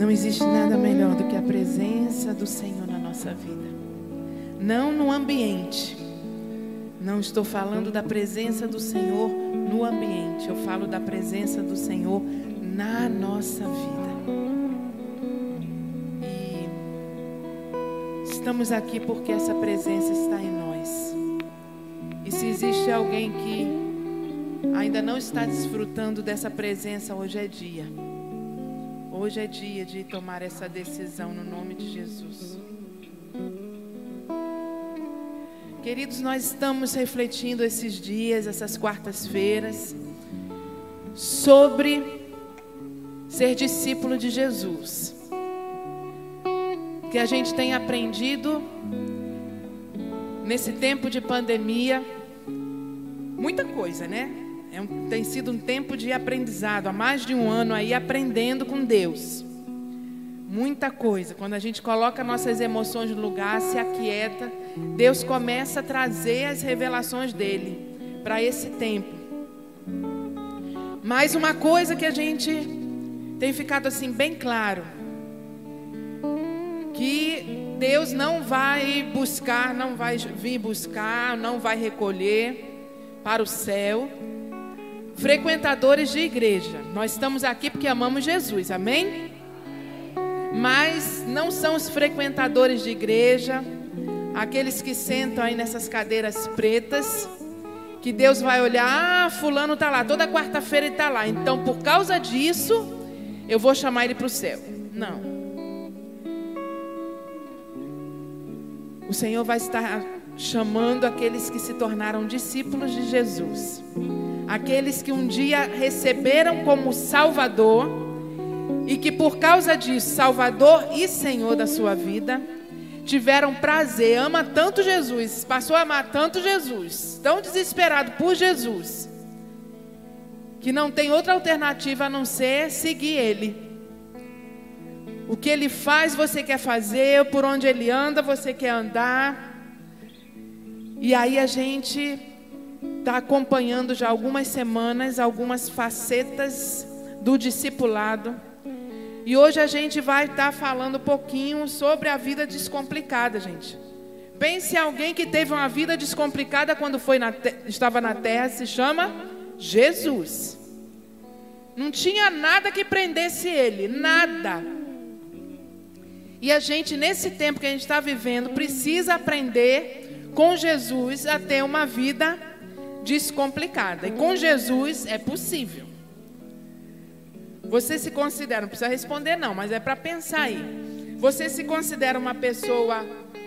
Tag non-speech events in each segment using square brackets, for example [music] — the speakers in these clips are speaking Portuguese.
Não existe nada melhor do que a presença do Senhor na nossa vida. Não no ambiente. Não estou falando da presença do Senhor no ambiente. Eu falo da presença do Senhor na nossa vida. E estamos aqui porque essa presença está em nós. E se existe alguém que ainda não está desfrutando dessa presença, hoje é dia. Hoje é dia de tomar essa decisão no nome de Jesus. Queridos, nós estamos refletindo esses dias, essas quartas-feiras, sobre ser discípulo de Jesus. Que a gente tem aprendido nesse tempo de pandemia muita coisa, né? É um, tem sido um tempo de aprendizado, há mais de um ano aí aprendendo com Deus. Muita coisa. Quando a gente coloca nossas emoções no lugar, se aquieta, Deus começa a trazer as revelações dele para esse tempo. Mais uma coisa que a gente tem ficado assim bem claro, que Deus não vai buscar, não vai vir buscar, não vai recolher para o céu frequentadores de igreja. Nós estamos aqui porque amamos Jesus, amém? Mas não são os frequentadores de igreja, aqueles que sentam aí nessas cadeiras pretas, que Deus vai olhar, ah, fulano está lá, toda quarta-feira ele está lá. Então, por causa disso, eu vou chamar ele para o céu. Não. O Senhor vai estar chamando aqueles que se tornaram discípulos de Jesus aqueles que um dia receberam como Salvador e que por causa disso, Salvador e Senhor da sua vida, tiveram prazer, ama tanto Jesus, passou a amar tanto Jesus, tão desesperado por Jesus, que não tem outra alternativa a não ser seguir Ele. O que Ele faz, você quer fazer, por onde Ele anda, você quer andar. E aí a gente está acompanhando já algumas semanas algumas facetas do discipulado. E hoje a gente vai estar tá falando um pouquinho sobre a vida descomplicada, gente. Pense em alguém que teve uma vida descomplicada quando foi na estava na terra, se chama Jesus. Não tinha nada que prendesse ele, nada. E a gente, nesse tempo que a gente está vivendo, precisa aprender com Jesus a ter uma vida descomplicada. E com Jesus é possível. Você se considera, não precisa responder não, mas é para pensar aí. Você se considera uma pessoa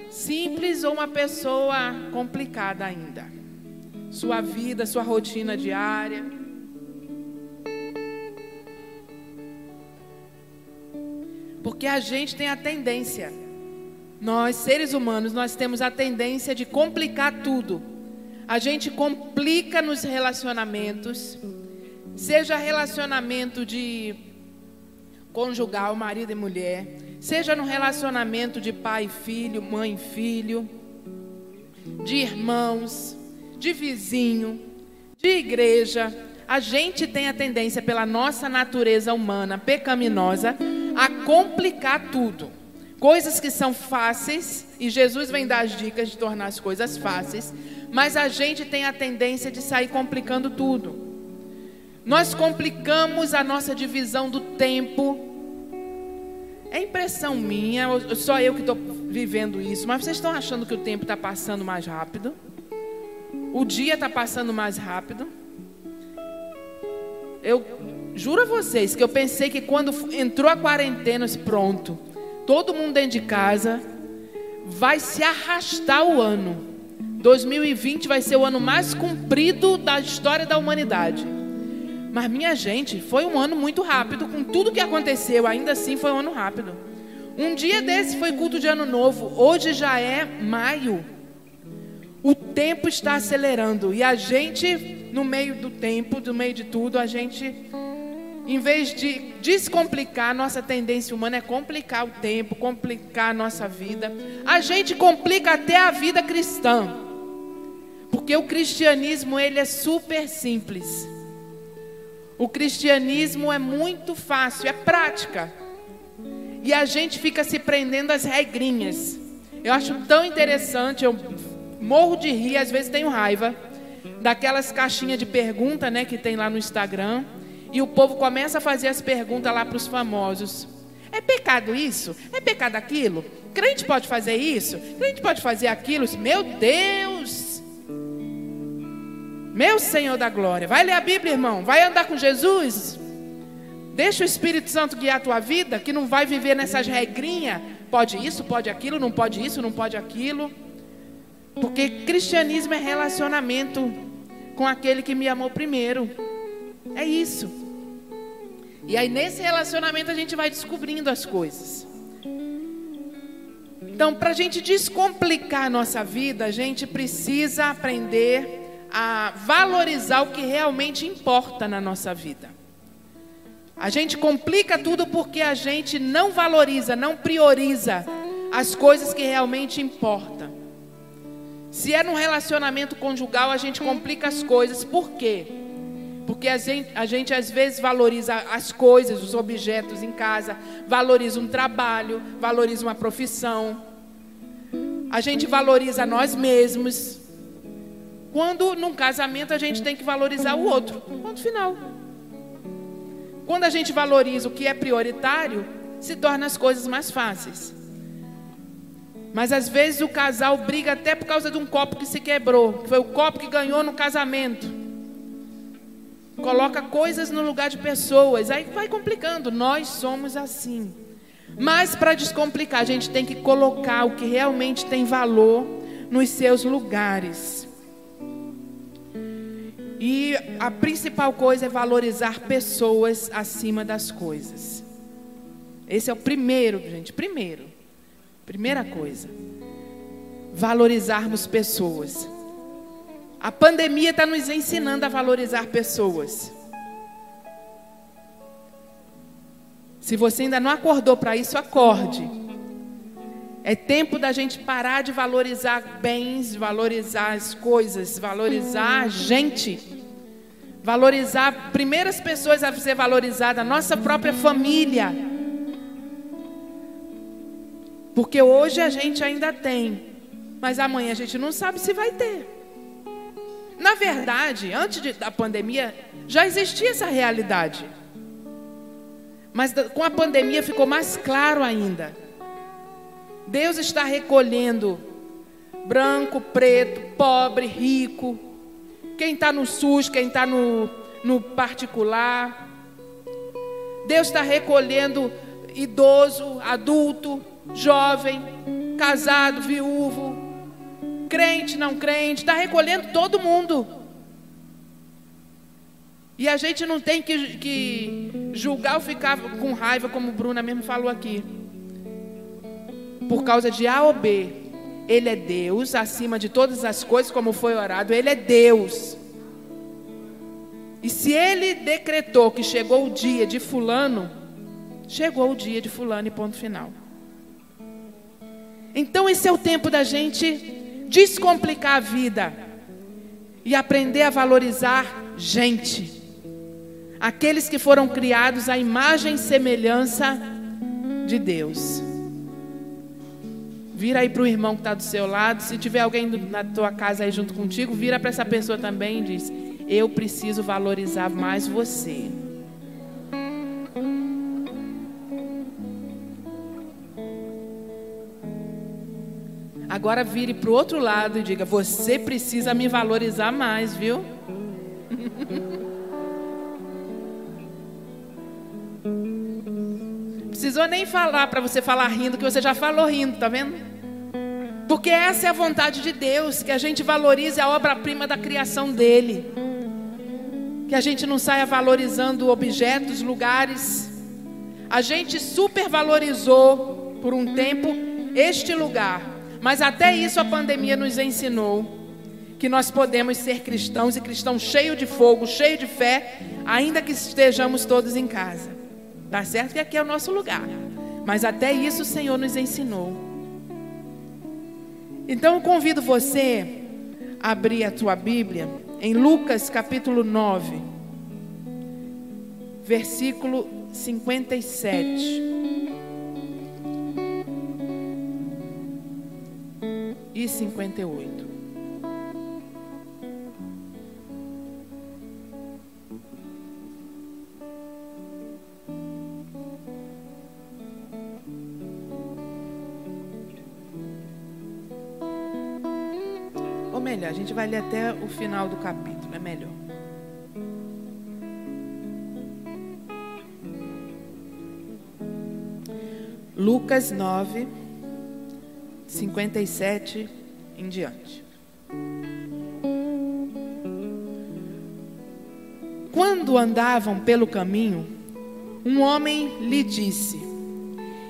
simples ou uma pessoa complicada ainda? Sua vida, sua rotina diária. Porque a gente tem a tendência, nós seres humanos, nós temos a tendência de complicar tudo a gente complica nos relacionamentos, seja relacionamento de conjugal, marido e mulher, seja no relacionamento de pai e filho, mãe e filho, de irmãos, de vizinho, de igreja. A gente tem a tendência, pela nossa natureza humana pecaminosa, a complicar tudo. Coisas que são fáceis, e Jesus vem dar as dicas de tornar as coisas fáceis, mas a gente tem a tendência de sair complicando tudo. Nós complicamos a nossa divisão do tempo. É impressão minha, só eu que estou vivendo isso, mas vocês estão achando que o tempo está passando mais rápido? O dia está passando mais rápido? Eu juro a vocês que eu pensei que quando entrou a quarentena, pronto, todo mundo dentro de casa, vai se arrastar o ano. 2020 vai ser o ano mais comprido da história da humanidade. Mas, minha gente, foi um ano muito rápido, com tudo que aconteceu, ainda assim foi um ano rápido. Um dia desse foi culto de ano novo, hoje já é maio. O tempo está acelerando e a gente, no meio do tempo, no meio de tudo, a gente, em vez de descomplicar, nossa tendência humana é complicar o tempo, complicar a nossa vida. A gente complica até a vida cristã. Porque o cristianismo ele é super simples. O cristianismo é muito fácil, é prática. E a gente fica se prendendo às regrinhas. Eu acho tão interessante, eu morro de rir, às vezes tenho raiva daquelas caixinhas de pergunta, né, que tem lá no Instagram, e o povo começa a fazer as perguntas lá para os famosos. É pecado isso? É pecado aquilo? Crente pode fazer isso? Crente pode fazer aquilo? Meu Deus! Meu Senhor da glória. Vai ler a Bíblia, irmão. Vai andar com Jesus. Deixa o Espírito Santo guiar a tua vida, que não vai viver nessas regrinhas. Pode isso, pode aquilo, não pode isso, não pode aquilo. Porque cristianismo é relacionamento com aquele que me amou primeiro. É isso. E aí nesse relacionamento a gente vai descobrindo as coisas. Então, para a gente descomplicar a nossa vida, a gente precisa aprender a valorizar o que realmente importa na nossa vida. A gente complica tudo porque a gente não valoriza, não prioriza as coisas que realmente importam. Se é num relacionamento conjugal, a gente complica as coisas. Por quê? Porque a gente, a gente às vezes valoriza as coisas, os objetos em casa, valoriza um trabalho, valoriza uma profissão. A gente valoriza nós mesmos. Quando num casamento a gente tem que valorizar o outro. Ponto final. Quando a gente valoriza o que é prioritário, se torna as coisas mais fáceis. Mas às vezes o casal briga até por causa de um copo que se quebrou, que foi o copo que ganhou no casamento. Coloca coisas no lugar de pessoas, aí vai complicando. Nós somos assim. Mas para descomplicar, a gente tem que colocar o que realmente tem valor nos seus lugares. E a principal coisa é valorizar pessoas acima das coisas. Esse é o primeiro, gente, primeiro. Primeira coisa. Valorizarmos pessoas. A pandemia está nos ensinando a valorizar pessoas. Se você ainda não acordou para isso, acorde. É tempo da gente parar de valorizar bens, valorizar as coisas, valorizar a gente. Valorizar primeiras pessoas a ser valorizada, a nossa própria família. Porque hoje a gente ainda tem, mas amanhã a gente não sabe se vai ter. Na verdade, antes de, da pandemia, já existia essa realidade. Mas com a pandemia ficou mais claro ainda. Deus está recolhendo branco, preto, pobre, rico, quem está no SUS, quem está no, no particular. Deus está recolhendo idoso, adulto, jovem, casado, viúvo, crente, não crente, está recolhendo todo mundo. E a gente não tem que, que julgar ou ficar com raiva, como Bruna mesmo falou aqui por causa de A ou B. Ele é Deus acima de todas as coisas, como foi orado, ele é Deus. E se ele decretou que chegou o dia de Fulano, chegou o dia de Fulano e ponto final. Então, esse é o tempo da gente descomplicar a vida e aprender a valorizar gente. Aqueles que foram criados à imagem e semelhança de Deus. Vira aí para o irmão que está do seu lado. Se tiver alguém na tua casa aí junto contigo, vira para essa pessoa também e diz: Eu preciso valorizar mais você. Agora vire para o outro lado e diga: Você precisa me valorizar mais, viu? [laughs] Precisou nem falar para você falar rindo, que você já falou rindo, tá vendo? Porque essa é a vontade de Deus, que a gente valorize a obra-prima da criação dele. Que a gente não saia valorizando objetos, lugares. A gente supervalorizou por um tempo este lugar, mas até isso a pandemia nos ensinou que nós podemos ser cristãos e cristãos cheios de fogo, cheios de fé, ainda que estejamos todos em casa. Tá certo que aqui é o nosso lugar, mas até isso o Senhor nos ensinou. Então eu convido você a abrir a tua Bíblia em Lucas capítulo 9, versículo 57. E 58. Melhor, a gente vai ler até o final do capítulo, é melhor. Lucas 9, 57 em diante. Quando andavam pelo caminho, um homem lhe disse: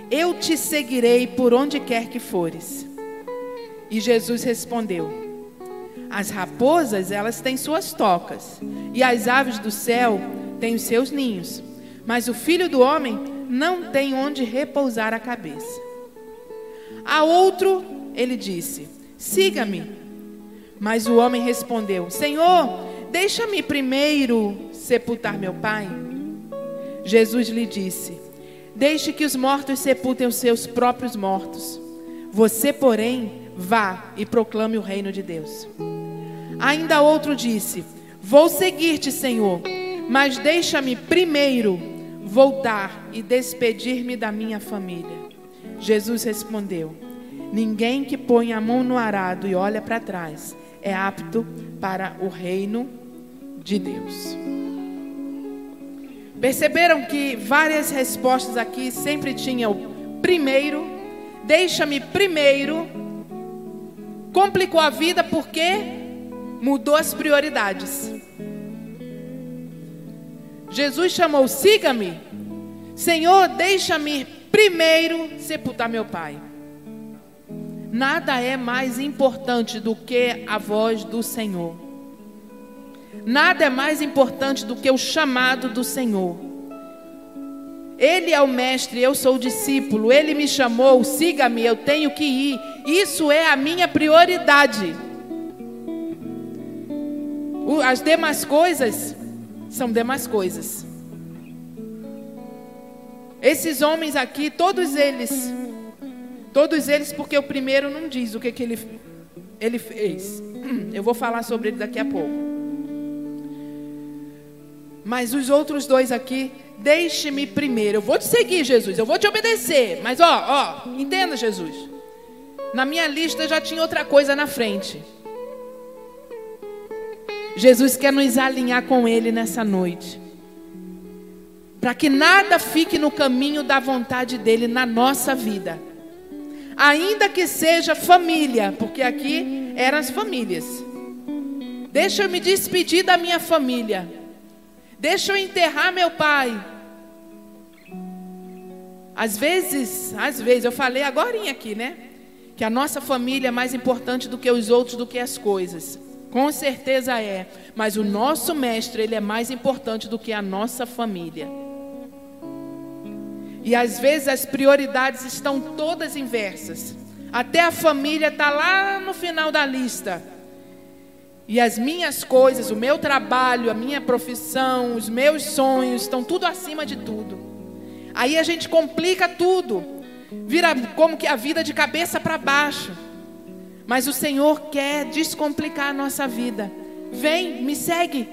Eu te seguirei por onde quer que fores. E Jesus respondeu: As raposas, elas têm suas tocas, e as aves do céu têm os seus ninhos, mas o filho do homem não tem onde repousar a cabeça. A outro, ele disse: Siga-me. Mas o homem respondeu: Senhor, deixa-me primeiro sepultar meu pai. Jesus lhe disse: Deixe que os mortos sepultem os seus próprios mortos. Você, porém, vá e proclame o reino de Deus. Ainda outro disse: Vou seguir-te, Senhor, mas deixa-me primeiro voltar e despedir-me da minha família. Jesus respondeu: Ninguém que põe a mão no arado e olha para trás é apto para o reino de Deus. Perceberam que várias respostas aqui sempre tinham primeiro, deixa-me primeiro, complicou a vida porque mudou as prioridades. Jesus chamou: siga-me, Senhor, deixa-me primeiro sepultar meu pai. Nada é mais importante do que a voz do Senhor. Nada é mais importante do que o chamado do Senhor. Ele é o mestre, eu sou o discípulo. Ele me chamou, siga-me, eu tenho que ir. Isso é a minha prioridade. As demais coisas são demais coisas. Esses homens aqui, todos eles, todos eles, porque o primeiro não diz o que, que ele, ele fez. [clears throat] Eu vou falar sobre ele daqui a pouco. Mas os outros dois aqui, deixe-me primeiro. Eu vou te seguir, Jesus. Eu vou te obedecer. Mas ó, ó, entenda, Jesus. Na minha lista já tinha outra coisa na frente. Jesus quer nos alinhar com Ele nessa noite para que nada fique no caminho da vontade dele na nossa vida. Ainda que seja família, porque aqui eram as famílias. Deixa eu me despedir da minha família. Deixa eu enterrar meu pai. Às vezes, às vezes, eu falei agora aqui, né? Que a nossa família é mais importante do que os outros, do que as coisas. Com certeza é. Mas o nosso mestre, ele é mais importante do que a nossa família. E às vezes as prioridades estão todas inversas. Até a família está lá no final da lista. E as minhas coisas, o meu trabalho, a minha profissão, os meus sonhos estão tudo acima de tudo. Aí a gente complica tudo. Vira como que a vida de cabeça para baixo. Mas o Senhor quer descomplicar a nossa vida. Vem, me segue.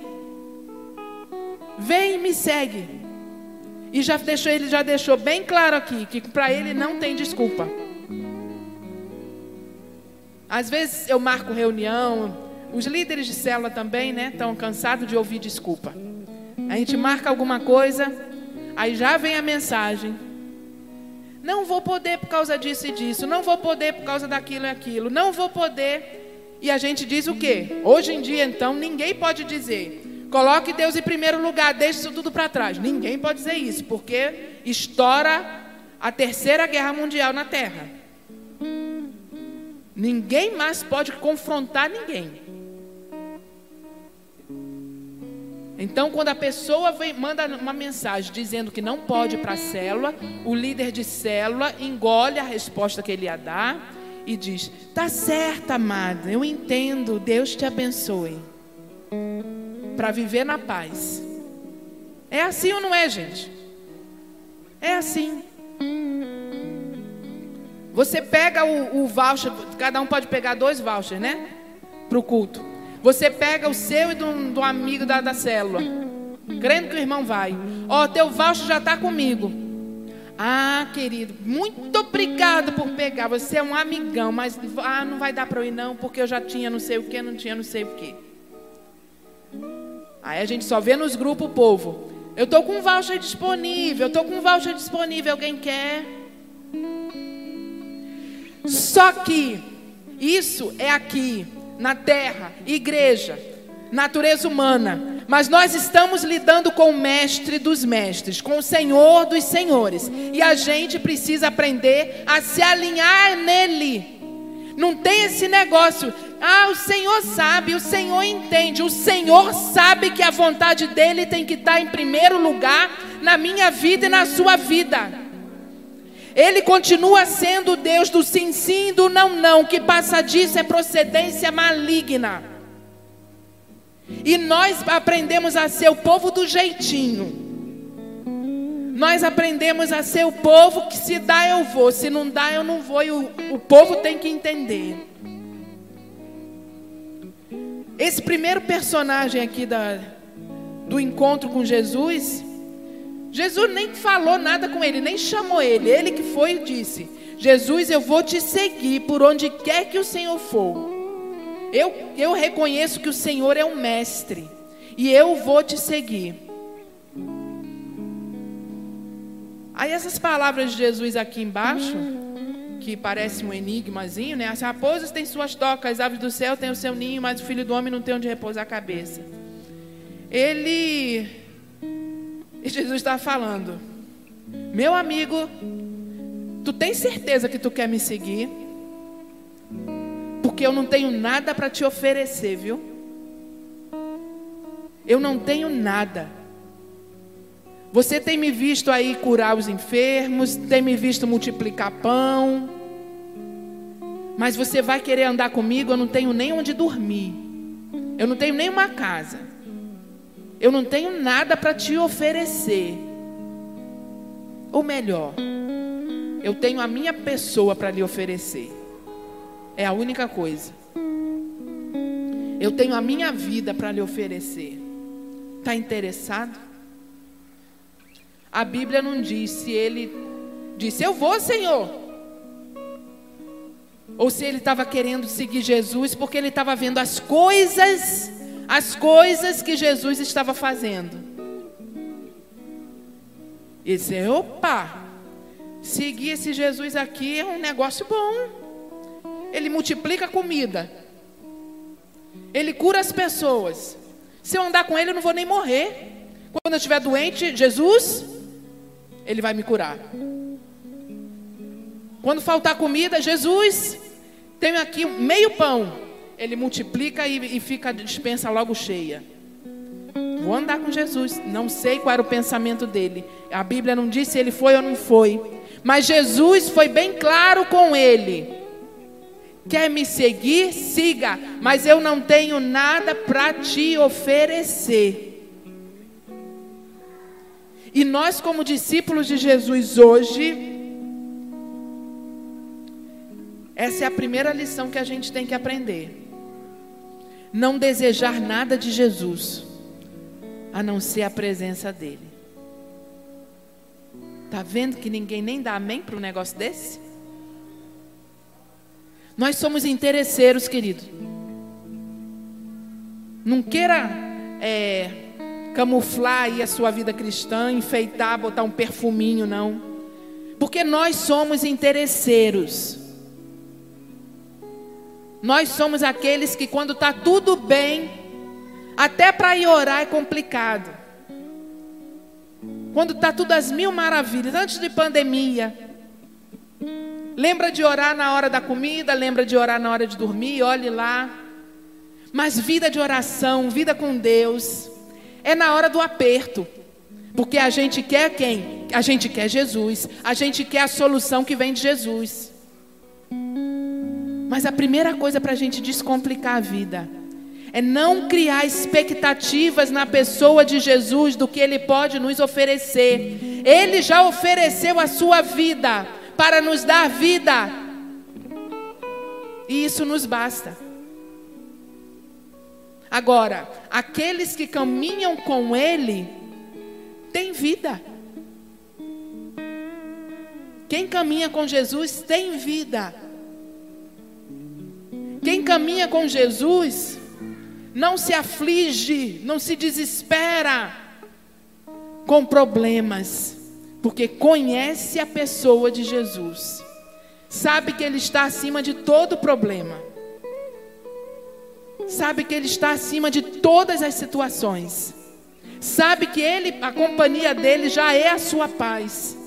Vem, me segue. E já deixou, ele já deixou bem claro aqui que para ele não tem desculpa. Às vezes eu marco reunião, os líderes de célula também, né? Estão cansados de ouvir desculpa. A gente marca alguma coisa, aí já vem a mensagem. Não vou poder por causa disso e disso, não vou poder por causa daquilo e aquilo, não vou poder. E a gente diz o quê? Hoje em dia, então, ninguém pode dizer Coloque Deus em primeiro lugar, deixe isso tudo para trás. Ninguém pode dizer isso, porque estoura a terceira guerra mundial na Terra. Ninguém mais pode confrontar ninguém. Então, quando a pessoa vem, manda uma mensagem dizendo que não pode ir para a célula, o líder de célula engole a resposta que ele ia dar e diz: Tá certa, amada, eu entendo, Deus te abençoe para viver na paz. É assim ou não é, gente? É assim. Você pega o, o voucher, cada um pode pegar dois vouchers, né? Para o culto. Você pega o seu e do, do amigo da, da célula. Crendo que o irmão vai. Ó, oh, teu voucher já está comigo. Ah, querido, muito obrigado por pegar. Você é um amigão, mas ah, não vai dar para eu ir não, porque eu já tinha não sei o que, não tinha não sei o que. Aí a gente só vê nos grupos o povo. Eu tô com um voucher disponível, eu tô com um voucher disponível, alguém quer? Só que isso é aqui, na terra, igreja, natureza humana. Mas nós estamos lidando com o mestre dos mestres, com o senhor dos senhores. E a gente precisa aprender a se alinhar nele. Não tem esse negócio. Ah, o Senhor sabe, o Senhor entende. O Senhor sabe que a vontade dele tem que estar em primeiro lugar na minha vida e na sua vida. Ele continua sendo Deus do sim, sim, do não, não. Que passa disso é procedência maligna. E nós aprendemos a ser o povo do jeitinho. Nós aprendemos a ser o povo que se dá eu vou, se não dá eu não vou. E o, o povo tem que entender. Esse primeiro personagem aqui da, do encontro com Jesus, Jesus nem falou nada com ele, nem chamou ele. Ele que foi e disse: Jesus, eu vou te seguir por onde quer que o Senhor for. Eu, eu reconheço que o Senhor é o mestre. E eu vou te seguir. Aí essas palavras de Jesus aqui embaixo, que parece um enigmazinho, né? As raposas têm suas tocas, as aves do céu têm o seu ninho, mas o filho do homem não tem onde repousar a cabeça. Ele. Jesus está falando, meu amigo, tu tens certeza que tu quer me seguir? porque eu não tenho nada para te oferecer, viu? Eu não tenho nada. Você tem me visto aí curar os enfermos, tem me visto multiplicar pão, mas você vai querer andar comigo? Eu não tenho nem onde dormir, eu não tenho nem uma casa, eu não tenho nada para te oferecer. Ou melhor, eu tenho a minha pessoa para lhe oferecer. É a única coisa. Eu tenho a minha vida para lhe oferecer. Está interessado? A Bíblia não diz se ele disse, Eu vou, Senhor. Ou se ele estava querendo seguir Jesus porque ele estava vendo as coisas, as coisas que Jesus estava fazendo. E disse: opa, seguir esse Jesus aqui é um negócio bom. Ele multiplica a comida. Ele cura as pessoas. Se eu andar com ele, eu não vou nem morrer. Quando eu estiver doente, Jesus, ele vai me curar. Quando faltar comida, Jesus, tenho aqui meio pão. Ele multiplica e, e fica a dispensa logo cheia. Vou andar com Jesus. Não sei qual era o pensamento dele. A Bíblia não disse se ele foi ou não foi. Mas Jesus foi bem claro com ele. Quer me seguir? Siga, mas eu não tenho nada para te oferecer. E nós, como discípulos de Jesus hoje, essa é a primeira lição que a gente tem que aprender. Não desejar nada de Jesus, a não ser a presença dEle. Está vendo que ninguém nem dá amém para um negócio desse? Nós somos interesseiros, querido. Não queira é, camuflar aí a sua vida cristã, enfeitar, botar um perfuminho, não. Porque nós somos interesseiros. Nós somos aqueles que, quando está tudo bem, até para ir orar é complicado. Quando está tudo às mil maravilhas, antes de pandemia, Lembra de orar na hora da comida, lembra de orar na hora de dormir, olhe lá. Mas vida de oração, vida com Deus, é na hora do aperto. Porque a gente quer quem? A gente quer Jesus. A gente quer a solução que vem de Jesus. Mas a primeira coisa para a gente descomplicar a vida é não criar expectativas na pessoa de Jesus do que Ele pode nos oferecer. Ele já ofereceu a sua vida para nos dar vida E isso nos basta. Agora, aqueles que caminham com Ele têm vida. Quem caminha com Jesus tem vida. Quem caminha com Jesus não se aflige, não se desespera com problemas, porque conhece a pessoa de Jesus, sabe que Ele está acima de todo problema, sabe que Ele está acima de todas as situações, sabe que Ele, a companhia dele já é a sua paz.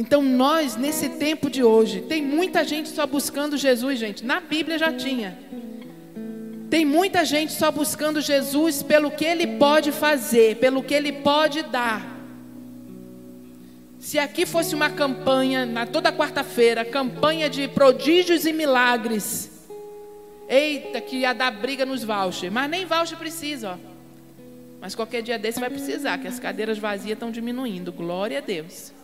Então, nós, nesse tempo de hoje, tem muita gente só buscando Jesus, gente. Na Bíblia já tinha. Tem muita gente só buscando Jesus pelo que ele pode fazer, pelo que ele pode dar. Se aqui fosse uma campanha, na toda quarta-feira, campanha de prodígios e milagres. Eita, que ia dar briga nos vouchers. Mas nem voucher precisa, ó. Mas qualquer dia desse vai precisar, que as cadeiras vazias estão diminuindo. Glória a Deus.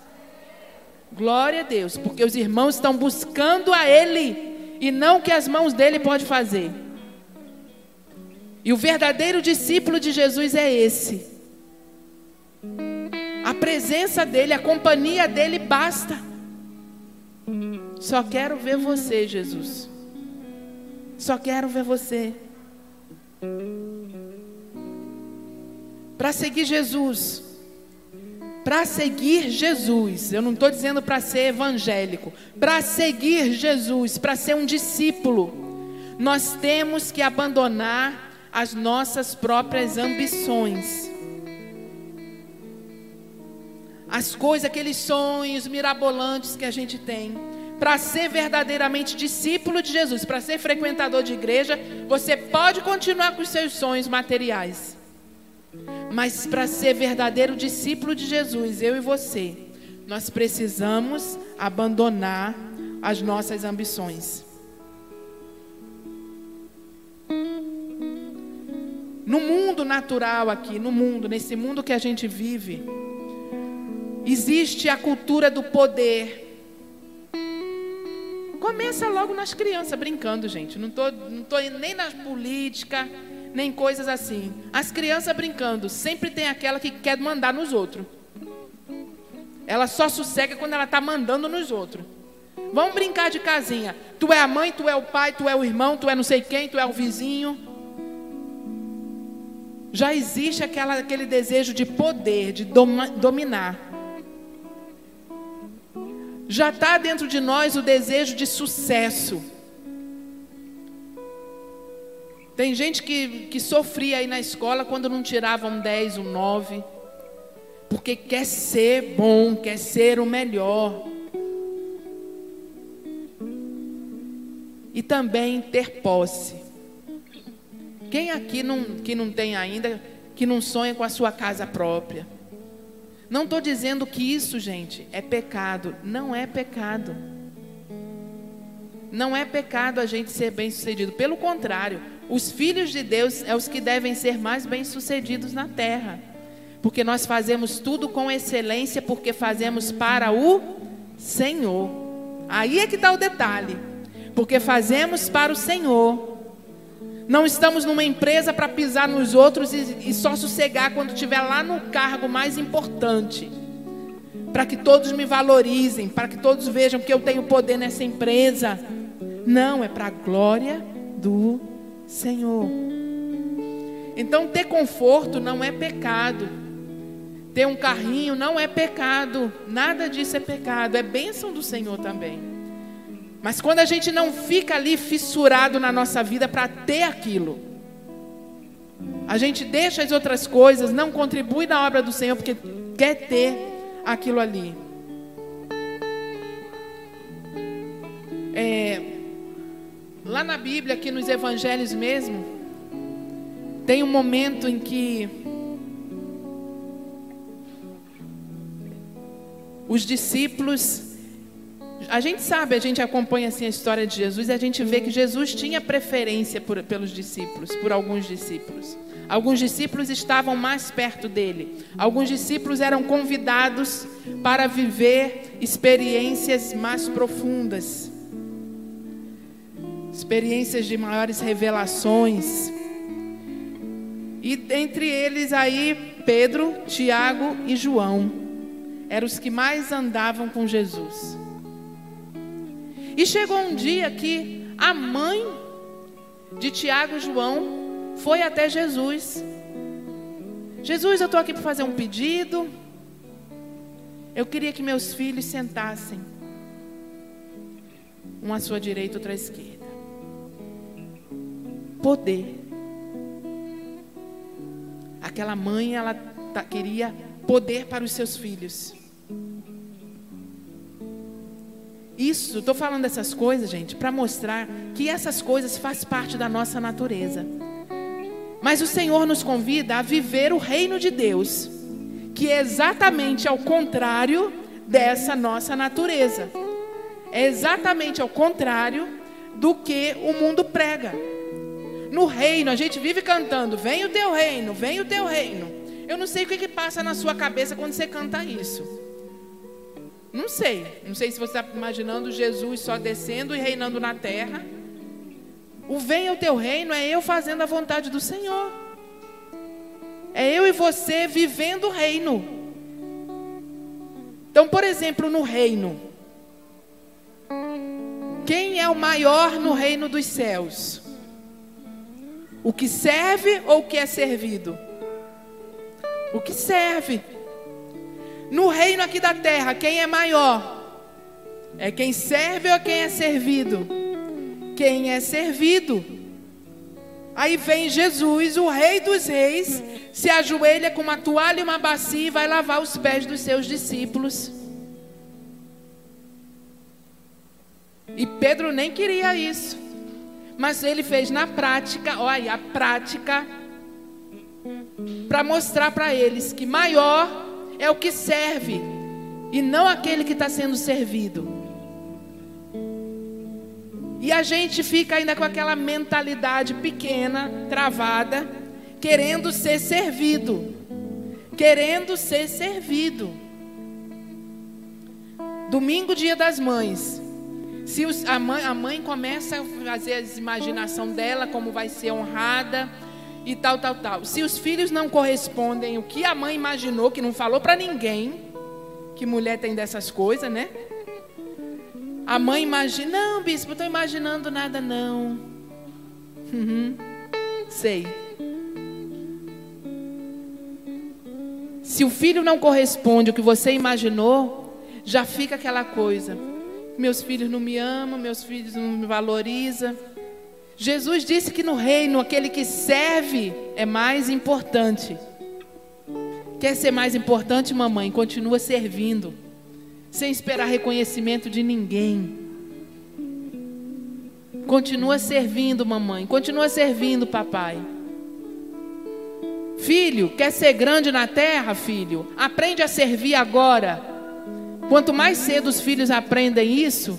Glória a Deus, porque os irmãos estão buscando a Ele e não o que as mãos dele podem fazer. E o verdadeiro discípulo de Jesus é esse. A presença dele, a companhia dele basta. Só quero ver você, Jesus. Só quero ver você. Para seguir Jesus, para seguir Jesus, eu não estou dizendo para ser evangélico, para seguir Jesus, para ser um discípulo, nós temos que abandonar as nossas próprias ambições. As coisas, aqueles sonhos mirabolantes que a gente tem. Para ser verdadeiramente discípulo de Jesus, para ser frequentador de igreja, você pode continuar com os seus sonhos materiais. Mas para ser verdadeiro discípulo de Jesus, eu e você, nós precisamos abandonar as nossas ambições. No mundo natural aqui, no mundo, nesse mundo que a gente vive, existe a cultura do poder. Começa logo nas crianças brincando, gente. Não estou não tô nem na política, nem coisas assim. As crianças brincando, sempre tem aquela que quer mandar nos outros. Ela só sossega quando ela está mandando nos outros. Vamos brincar de casinha. Tu é a mãe, tu é o pai, tu é o irmão, tu é não sei quem, tu é o vizinho. Já existe aquela, aquele desejo de poder, de dominar. Já está dentro de nós o desejo de sucesso. Tem gente que, que sofria aí na escola quando não tirava um 10, um 9, porque quer ser bom, quer ser o melhor. E também ter posse. Quem aqui não, que não tem ainda, que não sonha com a sua casa própria? Não estou dizendo que isso, gente, é pecado. Não é pecado. Não é pecado a gente ser bem sucedido. Pelo contrário, os filhos de Deus é os que devem ser mais bem-sucedidos na terra. Porque nós fazemos tudo com excelência, porque fazemos para o Senhor. Aí é que está o detalhe. Porque fazemos para o Senhor. Não estamos numa empresa para pisar nos outros e, e só sossegar quando estiver lá no cargo mais importante. Para que todos me valorizem, para que todos vejam que eu tenho poder nessa empresa. Não, é para a glória do Senhor. Então, ter conforto não é pecado. Ter um carrinho não é pecado. Nada disso é pecado. É bênção do Senhor também. Mas quando a gente não fica ali fissurado na nossa vida para ter aquilo, a gente deixa as outras coisas, não contribui na obra do Senhor porque quer ter aquilo ali. É, Lá na Bíblia, aqui nos evangelhos mesmo, tem um momento em que os discípulos A gente sabe, a gente acompanha assim a história de Jesus e a gente vê que Jesus tinha preferência por, pelos discípulos, por alguns discípulos. Alguns discípulos estavam mais perto dele. Alguns discípulos eram convidados para viver experiências mais profundas, experiências de maiores revelações. E entre eles aí Pedro, Tiago e João eram os que mais andavam com Jesus. E chegou um dia que a mãe de Tiago e João foi até Jesus. Jesus, eu estou aqui para fazer um pedido. Eu queria que meus filhos sentassem, um à sua direita, outro à esquerda. Poder. Aquela mãe, ela queria poder para os seus filhos. Isso, estou falando dessas coisas, gente, para mostrar que essas coisas fazem parte da nossa natureza. Mas o Senhor nos convida a viver o reino de Deus, que é exatamente ao contrário dessa nossa natureza. É exatamente ao contrário do que o mundo prega. No reino, a gente vive cantando: Vem o teu reino, vem o teu reino. Eu não sei o que, que passa na sua cabeça quando você canta isso. Não sei. Não sei se você está imaginando Jesus só descendo e reinando na terra. O venha o teu reino é eu fazendo a vontade do Senhor. É eu e você vivendo o reino. Então, por exemplo, no reino. Quem é o maior no reino dos céus? O que serve ou o que é servido? O que serve. No reino aqui da terra, quem é maior? É quem serve ou quem é servido? Quem é servido. Aí vem Jesus, o Rei dos Reis, se ajoelha com uma toalha e uma bacia e vai lavar os pés dos seus discípulos. E Pedro nem queria isso, mas ele fez na prática, olha, a prática, para mostrar para eles que maior é o que serve e não aquele que está sendo servido. E a gente fica ainda com aquela mentalidade pequena, travada, querendo ser servido. Querendo ser servido. Domingo, dia das mães. Se os, a, mãe, a mãe começa a fazer a imaginação dela, como vai ser honrada, e tal, tal, tal. Se os filhos não correspondem o que a mãe imaginou, que não falou para ninguém, que mulher tem dessas coisas, né? A mãe imagina, não, bispo, estou imaginando nada não. Uhum, sei. Se o filho não corresponde ao que você imaginou, já fica aquela coisa. Meus filhos não me amam, meus filhos não me valorizam. Jesus disse que no reino aquele que serve é mais importante. Quer ser mais importante, mamãe? Continua servindo, sem esperar reconhecimento de ninguém. Continua servindo, mamãe. Continua servindo, papai. Filho, quer ser grande na terra, filho? Aprende a servir agora. Quanto mais cedo os filhos aprendem isso,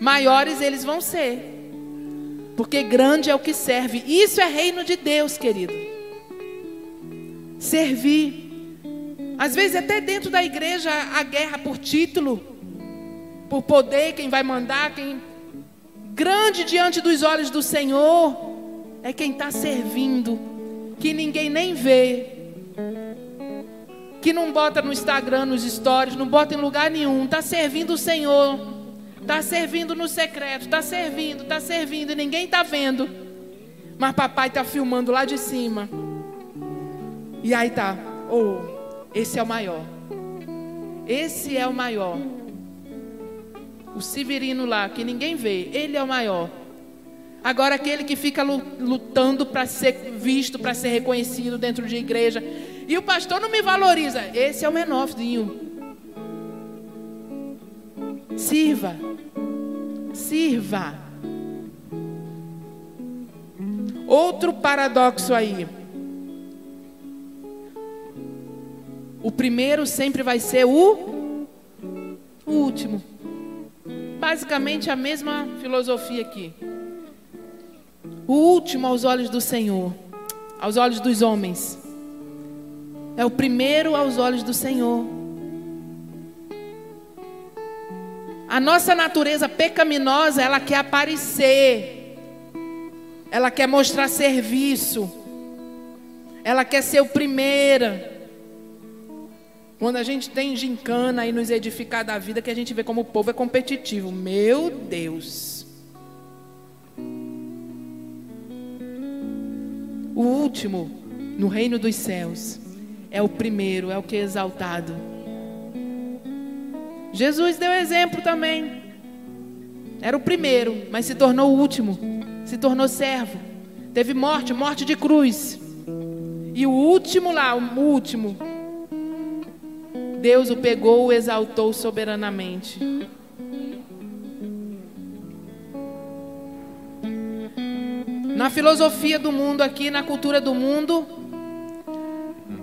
maiores eles vão ser. Porque grande é o que serve. Isso é reino de Deus, querido. Servir. Às vezes, até dentro da igreja, a guerra por título, por poder, quem vai mandar, quem. Grande diante dos olhos do Senhor é quem está servindo, que ninguém nem vê, que não bota no Instagram, nos stories, não bota em lugar nenhum, está servindo o Senhor. Está servindo no secreto, está servindo, está servindo e ninguém está vendo. Mas papai está filmando lá de cima. E aí tá, oh, esse é o maior. Esse é o maior. O Severino lá, que ninguém vê, ele é o maior. Agora aquele que fica lutando para ser visto, para ser reconhecido dentro de igreja. E o pastor não me valoriza. Esse é o menorzinho. Sirva. Sirva. Outro paradoxo aí. O primeiro sempre vai ser o, o último. basicamente a mesma filosofia aqui. O último aos olhos do Senhor, aos olhos dos homens, é o primeiro aos olhos do Senhor. A nossa natureza pecaminosa, ela quer aparecer, ela quer mostrar serviço, ela quer ser o primeira. Quando a gente tem gincana e nos edificar da vida, que a gente vê como o povo é competitivo. Meu Deus. O último no reino dos céus é o primeiro, é o que é exaltado. Jesus deu exemplo também. Era o primeiro, mas se tornou o último. Se tornou servo. Teve morte, morte de cruz. E o último lá, o último, Deus o pegou, o exaltou soberanamente. Na filosofia do mundo aqui, na cultura do mundo,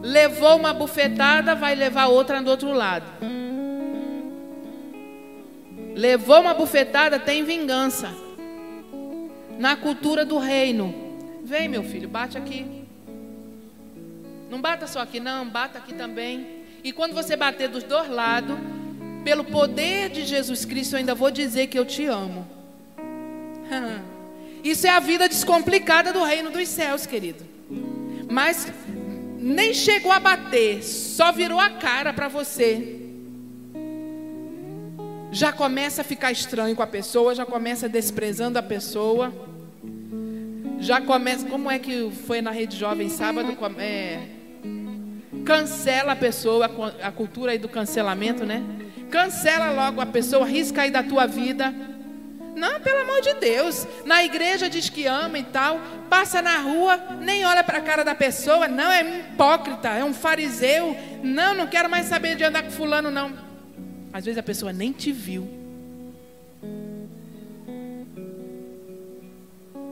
levou uma bufetada, vai levar outra do outro lado. Levou uma bufetada, tem vingança. Na cultura do reino, vem meu filho, bate aqui. Não bata só aqui, não, bata aqui também. E quando você bater dos dois lados, pelo poder de Jesus Cristo, eu ainda vou dizer que eu te amo. [laughs] Isso é a vida descomplicada do reino dos céus, querido. Mas nem chegou a bater, só virou a cara para você. Já começa a ficar estranho com a pessoa, já começa desprezando a pessoa. Já começa. Como é que foi na Rede Jovem sábado? É, cancela a pessoa, a cultura aí do cancelamento, né? Cancela logo a pessoa, risca aí da tua vida. Não, pelo amor de Deus. Na igreja diz que ama e tal. Passa na rua, nem olha para a cara da pessoa. Não, é um hipócrita, é um fariseu. Não, não quero mais saber de andar com fulano, não. Às vezes a pessoa nem te viu.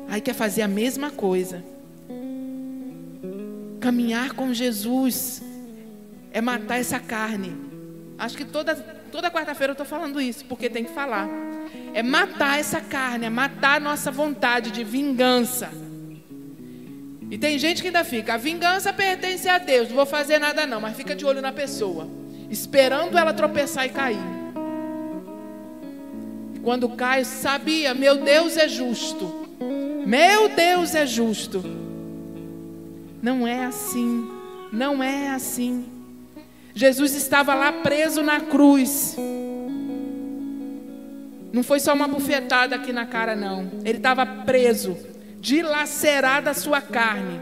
Aí quer fazer a mesma coisa. Caminhar com Jesus é matar essa carne. Acho que toda, toda quarta-feira eu estou falando isso, porque tem que falar. É matar essa carne, é matar a nossa vontade de vingança. E tem gente que ainda fica, a vingança pertence a Deus, não vou fazer nada não, mas fica de olho na pessoa, esperando ela tropeçar e cair. Quando cai, sabia, meu Deus é justo. Meu Deus é justo. Não é assim. Não é assim. Jesus estava lá preso na cruz. Não foi só uma bufetada aqui na cara, não. Ele estava preso, dilacerada a sua carne.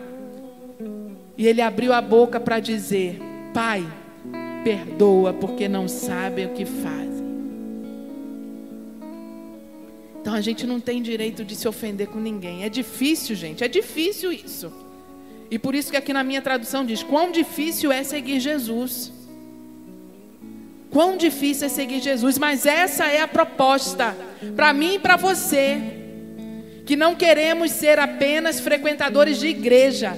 E ele abriu a boca para dizer: Pai, perdoa, porque não sabem o que fazem. Então a gente não tem direito de se ofender com ninguém. É difícil, gente, é difícil isso. E por isso que aqui na minha tradução diz: quão difícil é seguir Jesus. Quão difícil é seguir Jesus, mas essa é a proposta para mim e para você, que não queremos ser apenas frequentadores de igreja,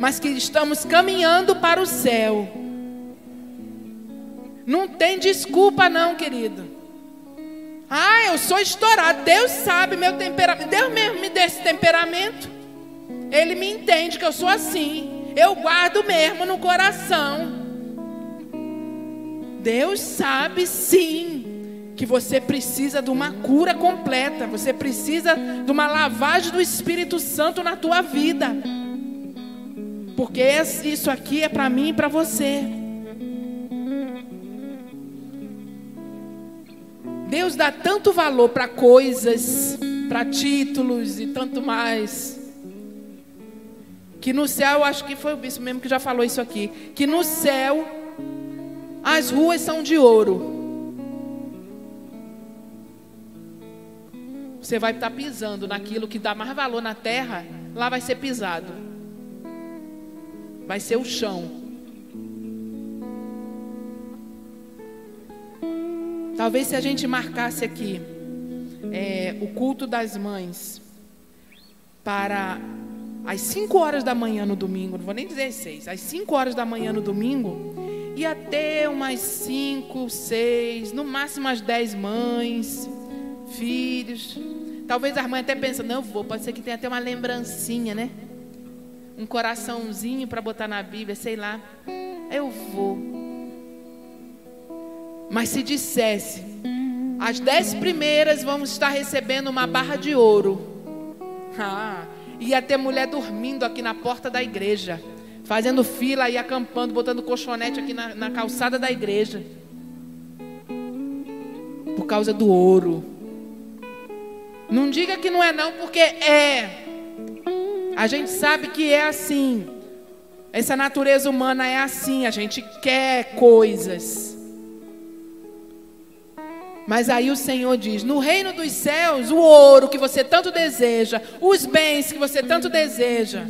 mas que estamos caminhando para o céu. Não tem desculpa, não, querido. Ah, eu sou estourado. Deus sabe meu temperamento. Deus mesmo me deu esse temperamento. Ele me entende que eu sou assim. Eu guardo mesmo no coração. Deus sabe sim que você precisa de uma cura completa, você precisa de uma lavagem do Espírito Santo na tua vida. Porque isso aqui é para mim e para você. Deus dá tanto valor para coisas, para títulos e tanto mais. Que no céu, acho que foi o bispo mesmo que já falou isso aqui. Que no céu as ruas são de ouro. Você vai estar pisando naquilo que dá mais valor na terra, lá vai ser pisado. Vai ser o chão. Talvez se a gente marcasse aqui é, o culto das mães para às 5 horas da manhã no domingo, não vou nem dizer às 6, às 5 horas da manhã no domingo, ia ter umas 5, 6, no máximo umas 10 mães, filhos. Talvez a mãe até pense, não, vou, pode ser que tenha até uma lembrancinha, né? Um coraçãozinho para botar na Bíblia, sei lá. Eu vou. Mas se dissesse, as dez primeiras vamos estar recebendo uma barra de ouro. Ah, ia ter mulher dormindo aqui na porta da igreja, fazendo fila e acampando, botando colchonete aqui na, na calçada da igreja. Por causa do ouro. Não diga que não é não, porque é. A gente sabe que é assim. Essa natureza humana é assim, a gente quer coisas. Mas aí o Senhor diz: no reino dos céus, o ouro que você tanto deseja, os bens que você tanto deseja,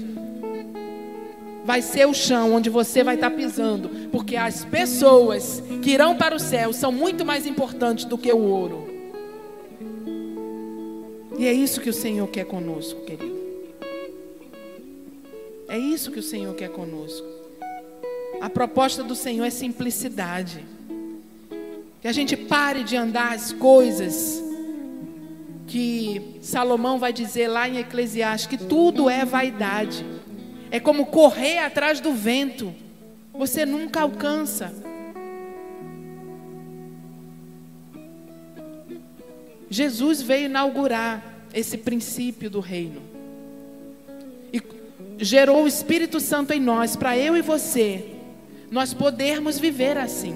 vai ser o chão onde você vai estar pisando, porque as pessoas que irão para o céu são muito mais importantes do que o ouro. E é isso que o Senhor quer conosco, querido. É isso que o Senhor quer conosco. A proposta do Senhor é simplicidade. Que a gente pare de andar as coisas que Salomão vai dizer lá em Eclesiastes que tudo é vaidade. É como correr atrás do vento. Você nunca alcança. Jesus veio inaugurar esse princípio do reino. E gerou o Espírito Santo em nós, para eu e você, nós podermos viver assim.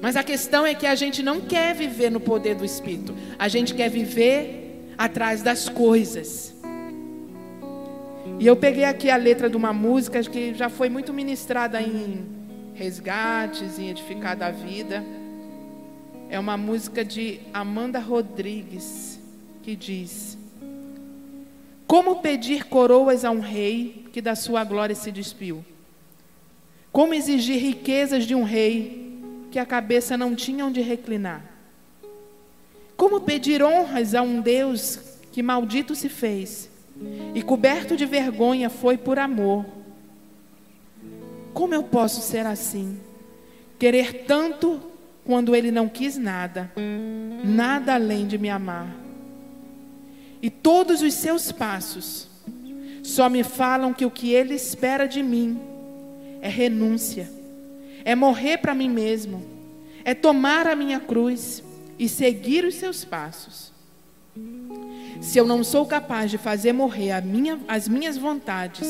Mas a questão é que a gente não quer viver no poder do Espírito, a gente quer viver atrás das coisas. E eu peguei aqui a letra de uma música que já foi muito ministrada em resgates, em edificar da vida. É uma música de Amanda Rodrigues, que diz: Como pedir coroas a um rei que da sua glória se despiu? Como exigir riquezas de um rei que a cabeça não tinha onde reclinar. Como pedir honras a um Deus que maldito se fez e coberto de vergonha foi por amor? Como eu posso ser assim? Querer tanto quando ele não quis nada, nada além de me amar. E todos os seus passos só me falam que o que ele espera de mim é renúncia é morrer para mim mesmo, é tomar a minha cruz e seguir os seus passos. Se eu não sou capaz de fazer morrer minha, as minhas vontades,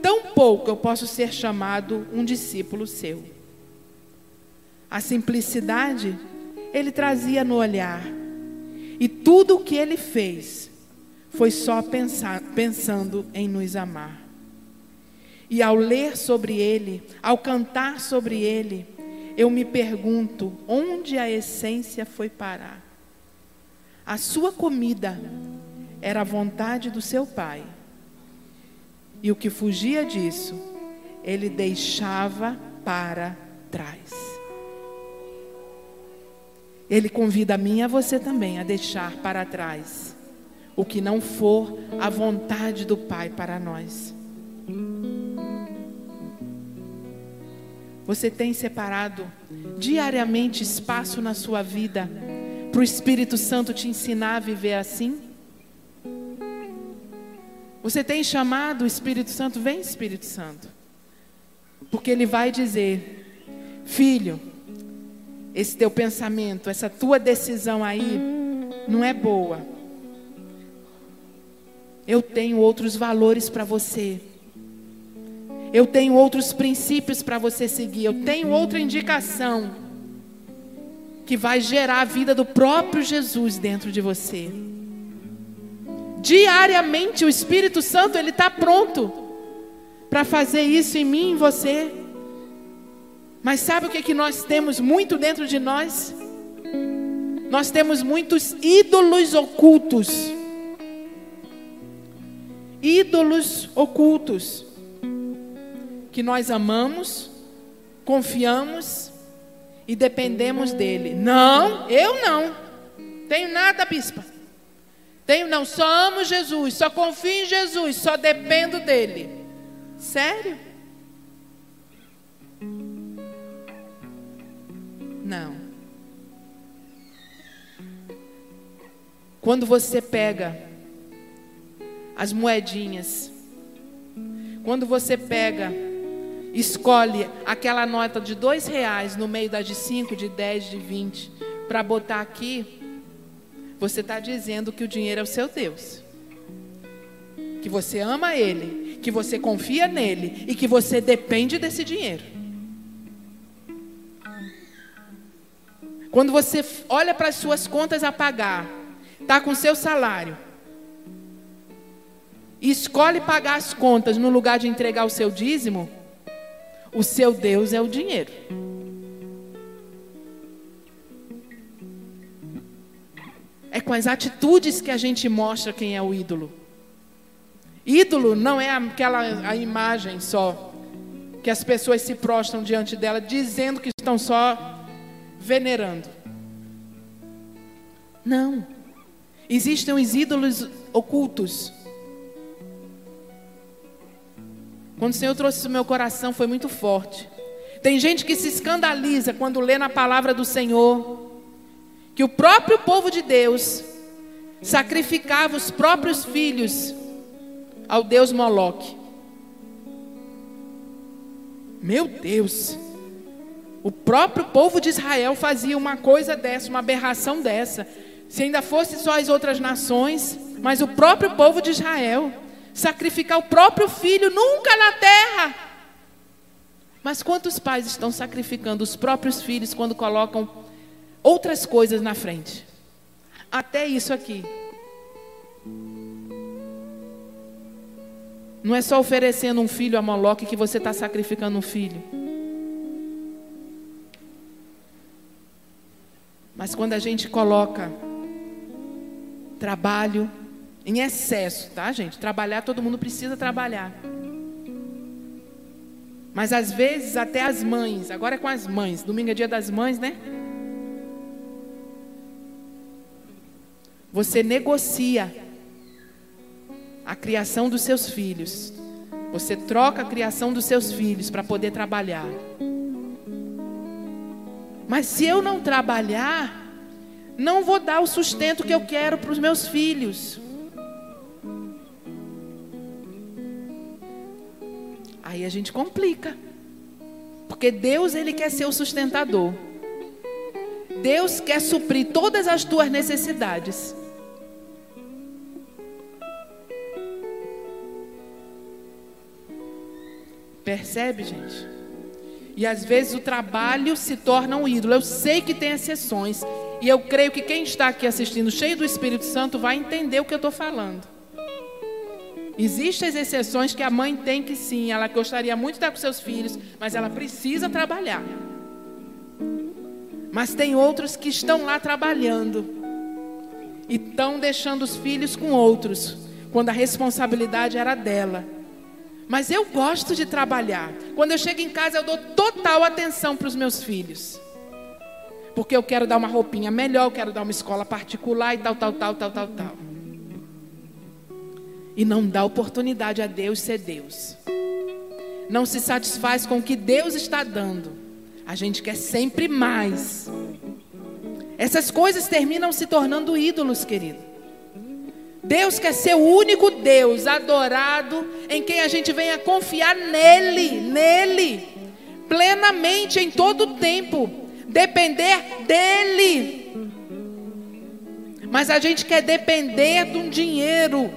tão pouco eu posso ser chamado um discípulo seu. A simplicidade ele trazia no olhar, e tudo o que ele fez foi só pensar, pensando em nos amar. E ao ler sobre ele, ao cantar sobre ele, eu me pergunto onde a essência foi parar. A sua comida era a vontade do seu pai. E o que fugia disso, ele deixava para trás. Ele convida a mim e a você também a deixar para trás o que não for a vontade do Pai para nós. Você tem separado diariamente espaço na sua vida para o Espírito Santo te ensinar a viver assim? Você tem chamado o Espírito Santo? Vem, Espírito Santo. Porque ele vai dizer: Filho, esse teu pensamento, essa tua decisão aí não é boa. Eu tenho outros valores para você. Eu tenho outros princípios para você seguir. Eu tenho outra indicação que vai gerar a vida do próprio Jesus dentro de você. Diariamente o Espírito Santo ele está pronto para fazer isso em mim e em você. Mas sabe o que, que nós temos muito dentro de nós? Nós temos muitos ídolos ocultos. Ídolos ocultos que nós amamos, confiamos e dependemos dele. Não, eu não. Tenho nada, bispa. Tenho não, só amo Jesus, só confio em Jesus, só dependo dele. Sério? Não. Quando você pega as moedinhas, quando você pega, escolhe aquela nota de dois reais no meio das de cinco, de dez, de vinte, para botar aqui, você está dizendo que o dinheiro é o seu Deus, que você ama Ele, que você confia nele e que você depende desse dinheiro. Quando você olha para as suas contas a pagar, está com seu salário, e escolhe pagar as contas no lugar de entregar o seu dízimo, o seu Deus é o dinheiro. É com as atitudes que a gente mostra quem é o ídolo. Ídolo não é aquela a imagem só que as pessoas se prostram diante dela dizendo que estão só venerando. Não. Existem os ídolos ocultos. Quando o Senhor trouxe isso no meu coração, foi muito forte. Tem gente que se escandaliza quando lê na palavra do Senhor que o próprio povo de Deus sacrificava os próprios filhos ao Deus Moloque. Meu Deus! O próprio povo de Israel fazia uma coisa dessa, uma aberração dessa. Se ainda fosse só as outras nações, mas o próprio povo de Israel sacrificar o próprio filho nunca na terra. Mas quantos pais estão sacrificando os próprios filhos quando colocam outras coisas na frente? Até isso aqui. Não é só oferecendo um filho a Moloque que você está sacrificando um filho. Mas quando a gente coloca trabalho em excesso, tá, gente? Trabalhar, todo mundo precisa trabalhar. Mas às vezes até as mães, agora é com as mães, domingo é dia das mães, né? Você negocia a criação dos seus filhos. Você troca a criação dos seus filhos para poder trabalhar. Mas se eu não trabalhar, não vou dar o sustento que eu quero para os meus filhos. Aí a gente complica. Porque Deus, ele quer ser o sustentador. Deus quer suprir todas as tuas necessidades. Percebe, gente? E às vezes o trabalho se torna um ídolo. Eu sei que tem exceções. E eu creio que quem está aqui assistindo, cheio do Espírito Santo, vai entender o que eu estou falando. Existem as exceções que a mãe tem que sim, ela gostaria muito de estar com seus filhos, mas ela precisa trabalhar. Mas tem outros que estão lá trabalhando e estão deixando os filhos com outros, quando a responsabilidade era dela. Mas eu gosto de trabalhar. Quando eu chego em casa, eu dou total atenção para os meus filhos. Porque eu quero dar uma roupinha melhor, eu quero dar uma escola particular e tal, tal, tal, tal, tal, tal. E não dá oportunidade a Deus ser Deus. Não se satisfaz com o que Deus está dando. A gente quer sempre mais. Essas coisas terminam se tornando ídolos, querido. Deus quer ser o único Deus adorado em quem a gente venha confiar nele, nele, plenamente em todo o tempo, depender dele. Mas a gente quer depender de um dinheiro.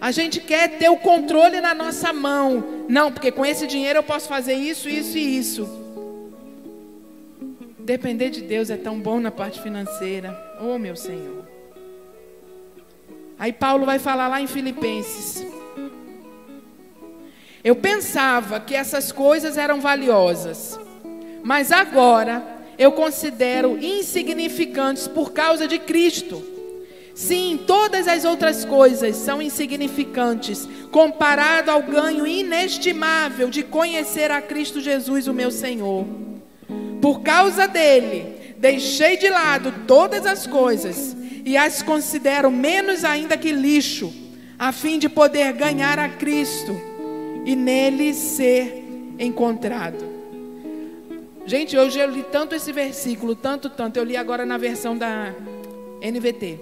A gente quer ter o controle na nossa mão. Não, porque com esse dinheiro eu posso fazer isso, isso e isso. Depender de Deus é tão bom na parte financeira. Oh, meu Senhor. Aí Paulo vai falar lá em Filipenses. Eu pensava que essas coisas eram valiosas, mas agora eu considero insignificantes por causa de Cristo. Sim, todas as outras coisas são insignificantes comparado ao ganho inestimável de conhecer a Cristo Jesus, o meu Senhor. Por causa dele, deixei de lado todas as coisas e as considero menos ainda que lixo, a fim de poder ganhar a Cristo e nele ser encontrado. Gente, hoje eu li tanto esse versículo, tanto, tanto. Eu li agora na versão da NVT.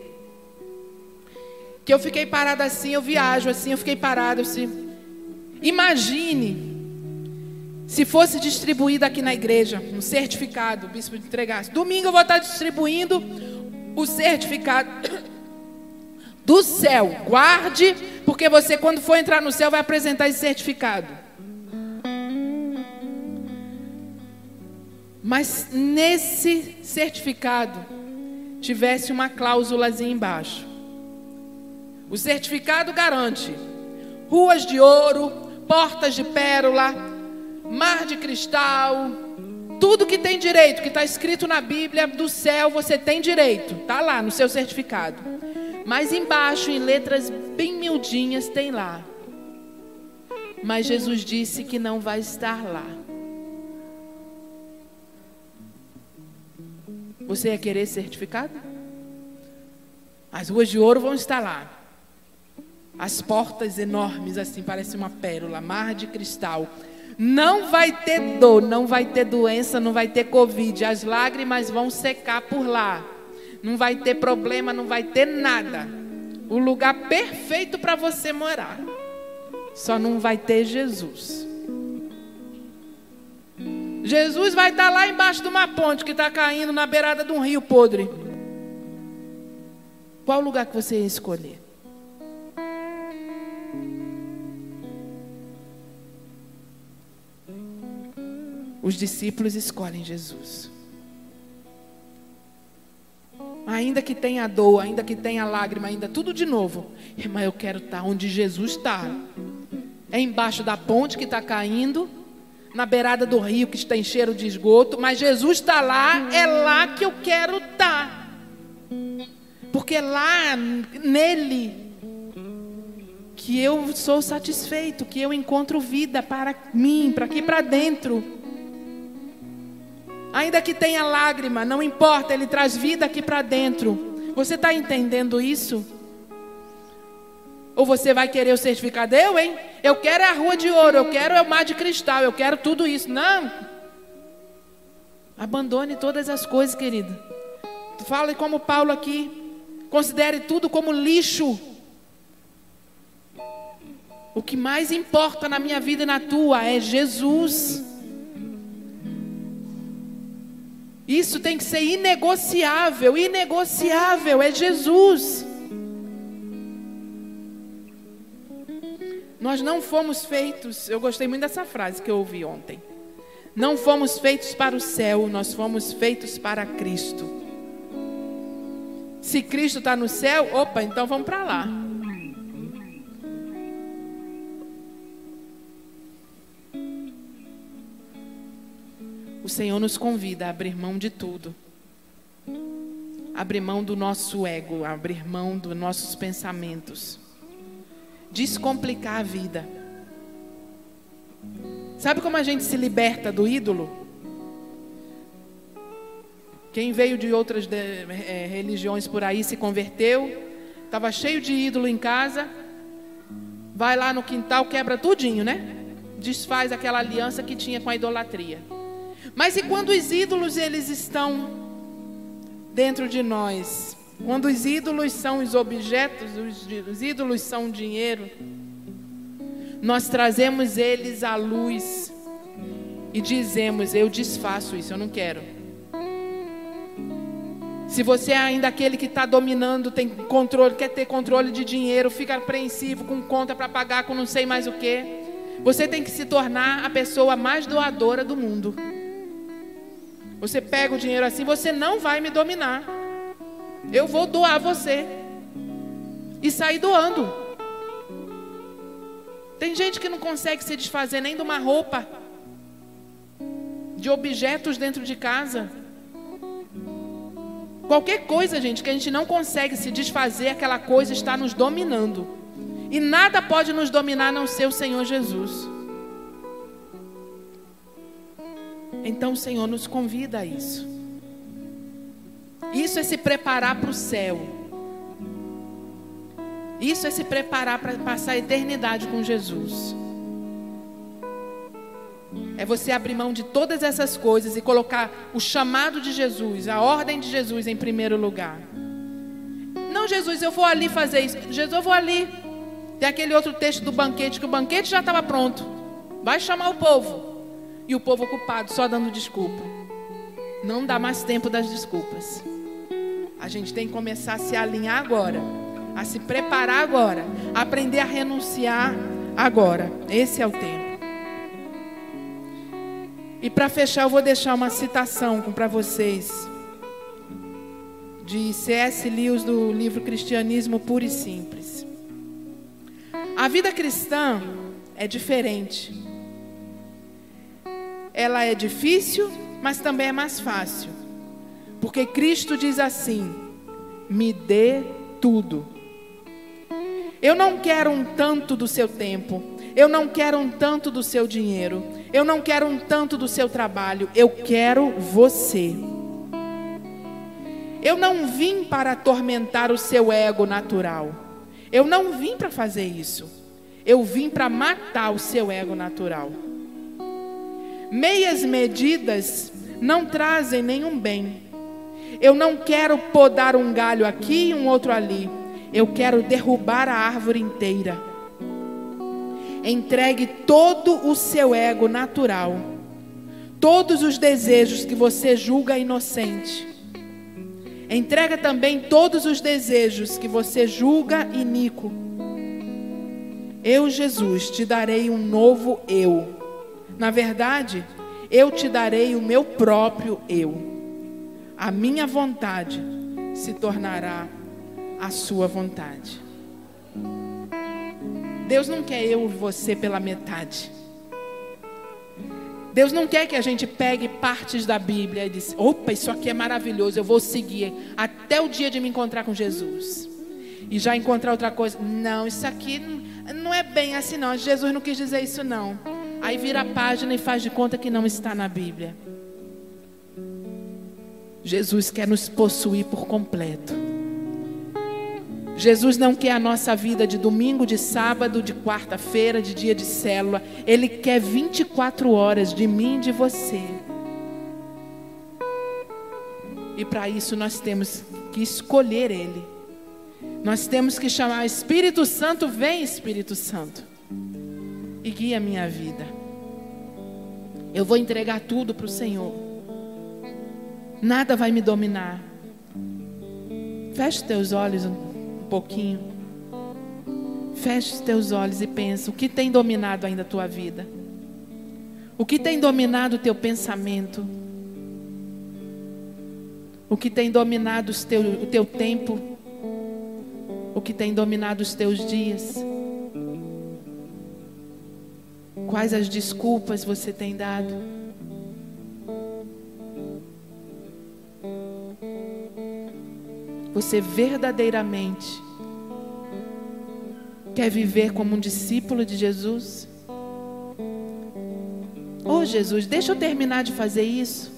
Que eu fiquei parada assim, eu viajo assim, eu fiquei parada assim. Imagine se fosse distribuído aqui na igreja um certificado, o bispo entregasse. Domingo eu vou estar distribuindo o certificado do céu. Guarde, porque você, quando for entrar no céu, vai apresentar esse certificado. Mas nesse certificado tivesse uma cláusulazinha embaixo. O certificado garante ruas de ouro, portas de pérola, mar de cristal, tudo que tem direito, que está escrito na Bíblia do céu, você tem direito, está lá no seu certificado. Mas embaixo, em letras bem miudinhas, tem lá. Mas Jesus disse que não vai estar lá. Você ia querer certificado? As ruas de ouro vão estar lá. As portas enormes, assim, parece uma pérola, mar de cristal. Não vai ter dor, não vai ter doença, não vai ter Covid. As lágrimas vão secar por lá. Não vai ter problema, não vai ter nada. O lugar perfeito para você morar. Só não vai ter Jesus. Jesus vai estar lá embaixo de uma ponte que está caindo na beirada de um rio podre. Qual lugar que você ia escolher? Os discípulos escolhem Jesus. Ainda que tenha dor, ainda que tenha lágrima, ainda tudo de novo. Mas eu quero estar onde Jesus está. É embaixo da ponte que está caindo, na beirada do rio que está em cheiro de esgoto, mas Jesus está lá, é lá que eu quero estar. Porque é lá, nele, que eu sou satisfeito, que eu encontro vida para mim, para aqui para dentro. Ainda que tenha lágrima, não importa, Ele traz vida aqui para dentro. Você está entendendo isso? Ou você vai querer o certificado? Eu, hein? Eu quero a rua de ouro, eu quero o mar de cristal, eu quero tudo isso. Não. Abandone todas as coisas, querida. Fale como Paulo aqui. Considere tudo como lixo. O que mais importa na minha vida e na tua é Jesus. Isso tem que ser inegociável, inegociável, é Jesus. Nós não fomos feitos, eu gostei muito dessa frase que eu ouvi ontem. Não fomos feitos para o céu, nós fomos feitos para Cristo. Se Cristo está no céu, opa, então vamos para lá. O Senhor nos convida a abrir mão de tudo. Abrir mão do nosso ego, abrir mão dos nossos pensamentos. Descomplicar a vida. Sabe como a gente se liberta do ídolo? Quem veio de outras de, é, religiões por aí se converteu, estava cheio de ídolo em casa, vai lá no quintal, quebra tudinho, né? Desfaz aquela aliança que tinha com a idolatria. Mas e quando os ídolos eles estão dentro de nós? Quando os ídolos são os objetos, os, os ídolos são o dinheiro, nós trazemos eles à luz e dizemos: Eu desfaço isso, eu não quero. Se você é ainda aquele que está dominando, tem controle, quer ter controle de dinheiro, fica apreensivo com conta para pagar, com não sei mais o que, você tem que se tornar a pessoa mais doadora do mundo. Você pega o dinheiro assim, você não vai me dominar. Eu vou doar você. E sair doando. Tem gente que não consegue se desfazer nem de uma roupa, de objetos dentro de casa. Qualquer coisa, gente, que a gente não consegue se desfazer, aquela coisa está nos dominando. E nada pode nos dominar a não ser o Senhor Jesus. Então o Senhor nos convida a isso. Isso é se preparar para o céu. Isso é se preparar para passar a eternidade com Jesus. É você abrir mão de todas essas coisas e colocar o chamado de Jesus, a ordem de Jesus em primeiro lugar. Não, Jesus, eu vou ali fazer isso. Jesus, eu vou ali. Tem aquele outro texto do banquete, que o banquete já estava pronto. Vai chamar o povo. E o povo ocupado, só dando desculpa. Não dá mais tempo das desculpas. A gente tem que começar a se alinhar agora, a se preparar agora, a aprender a renunciar agora. Esse é o tempo. E para fechar, eu vou deixar uma citação para vocês de C.S. Lewis do livro Cristianismo Puro e Simples. A vida cristã é diferente. Ela é difícil, mas também é mais fácil. Porque Cristo diz assim: me dê tudo. Eu não quero um tanto do seu tempo, eu não quero um tanto do seu dinheiro, eu não quero um tanto do seu trabalho, eu quero você. Eu não vim para atormentar o seu ego natural. Eu não vim para fazer isso. Eu vim para matar o seu ego natural. Meias medidas não trazem nenhum bem. Eu não quero podar um galho aqui e um outro ali. Eu quero derrubar a árvore inteira. Entregue todo o seu ego natural, todos os desejos que você julga inocente. Entrega também todos os desejos que você julga iníquo. Eu, Jesus, te darei um novo eu. Na verdade, eu te darei o meu próprio eu. A minha vontade se tornará a sua vontade. Deus não quer eu e você pela metade. Deus não quer que a gente pegue partes da Bíblia e diz: opa, isso aqui é maravilhoso, eu vou seguir até o dia de me encontrar com Jesus. E já encontrar outra coisa. Não, isso aqui não é bem assim, não. Jesus não quis dizer isso, não. Aí vira a página e faz de conta que não está na Bíblia. Jesus quer nos possuir por completo. Jesus não quer a nossa vida de domingo, de sábado, de quarta-feira, de dia de célula. Ele quer 24 horas de mim e de você. E para isso nós temos que escolher Ele. Nós temos que chamar Espírito Santo, vem Espírito Santo. E guia a minha vida. Eu vou entregar tudo para o Senhor. Nada vai me dominar. Feche teus olhos pouquinho. Feche teus olhos e pensa: o que tem dominado ainda a tua vida? O que tem dominado o teu pensamento? O que tem dominado teu, o teu tempo? O que tem dominado os teus dias? Quais as desculpas você tem dado? Você verdadeiramente quer viver como um discípulo de Jesus? Oh, Jesus, deixa eu terminar de fazer isso.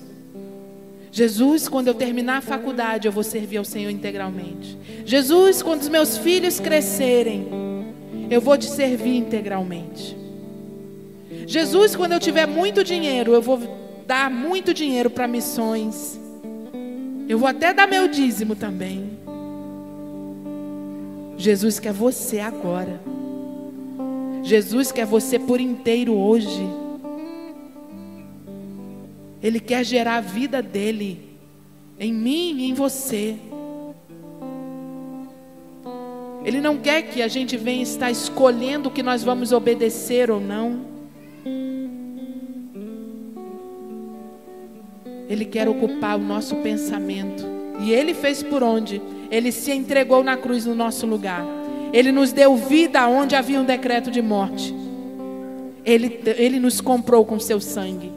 Jesus, quando eu terminar a faculdade, eu vou servir ao Senhor integralmente. Jesus, quando os meus filhos crescerem, eu vou te servir integralmente. Jesus, quando eu tiver muito dinheiro, eu vou dar muito dinheiro para missões. Eu vou até dar meu dízimo também. Jesus quer você agora. Jesus quer você por inteiro hoje. Ele quer gerar a vida dele em mim e em você. Ele não quer que a gente venha estar escolhendo o que nós vamos obedecer ou não. Ele quer ocupar o nosso pensamento. E Ele fez por onde? Ele se entregou na cruz no nosso lugar. Ele nos deu vida onde havia um decreto de morte. Ele, ele nos comprou com seu sangue.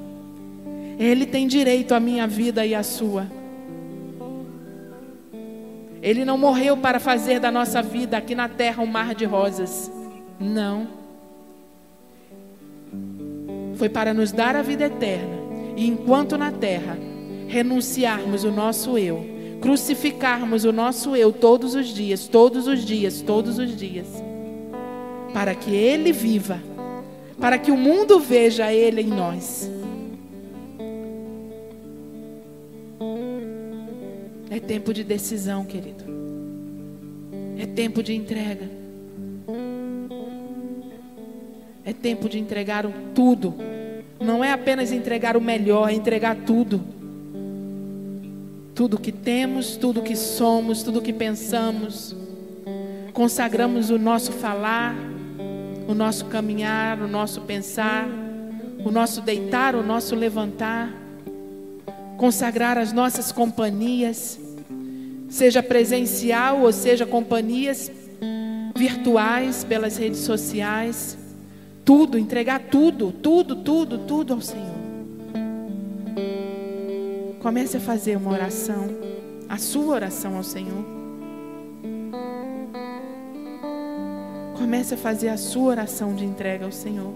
Ele tem direito à minha vida e à sua. Ele não morreu para fazer da nossa vida aqui na terra um mar de rosas. Não. Foi para nos dar a vida eterna e enquanto na terra renunciarmos o nosso eu, crucificarmos o nosso eu todos os dias, todos os dias, todos os dias, para que Ele viva, para que o mundo veja Ele em nós. É tempo de decisão, querido. É tempo de entrega. É tempo de entregar tudo. Não é apenas entregar o melhor, é entregar tudo. Tudo que temos, tudo que somos, tudo que pensamos. Consagramos o nosso falar, o nosso caminhar, o nosso pensar, o nosso deitar, o nosso levantar. Consagrar as nossas companhias, seja presencial ou seja companhias virtuais pelas redes sociais tudo, entregar tudo, tudo, tudo, tudo ao Senhor. Comece a fazer uma oração, a sua oração ao Senhor. Comece a fazer a sua oração de entrega ao Senhor.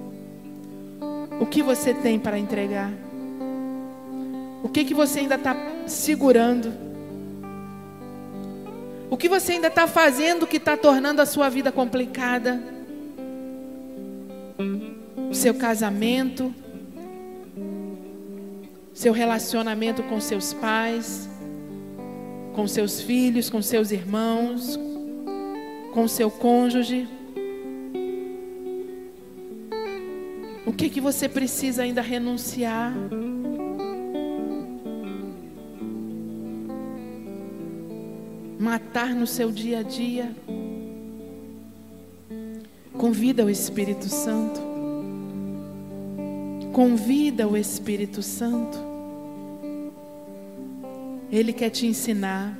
O que você tem para entregar? O que, que você ainda está segurando? O que você ainda está fazendo que está tornando a sua vida complicada? Seu casamento, seu relacionamento com seus pais, com seus filhos, com seus irmãos, com seu cônjuge. O que que você precisa ainda renunciar? Matar no seu dia a dia. Convida o Espírito Santo. Convida o Espírito Santo. Ele quer te ensinar.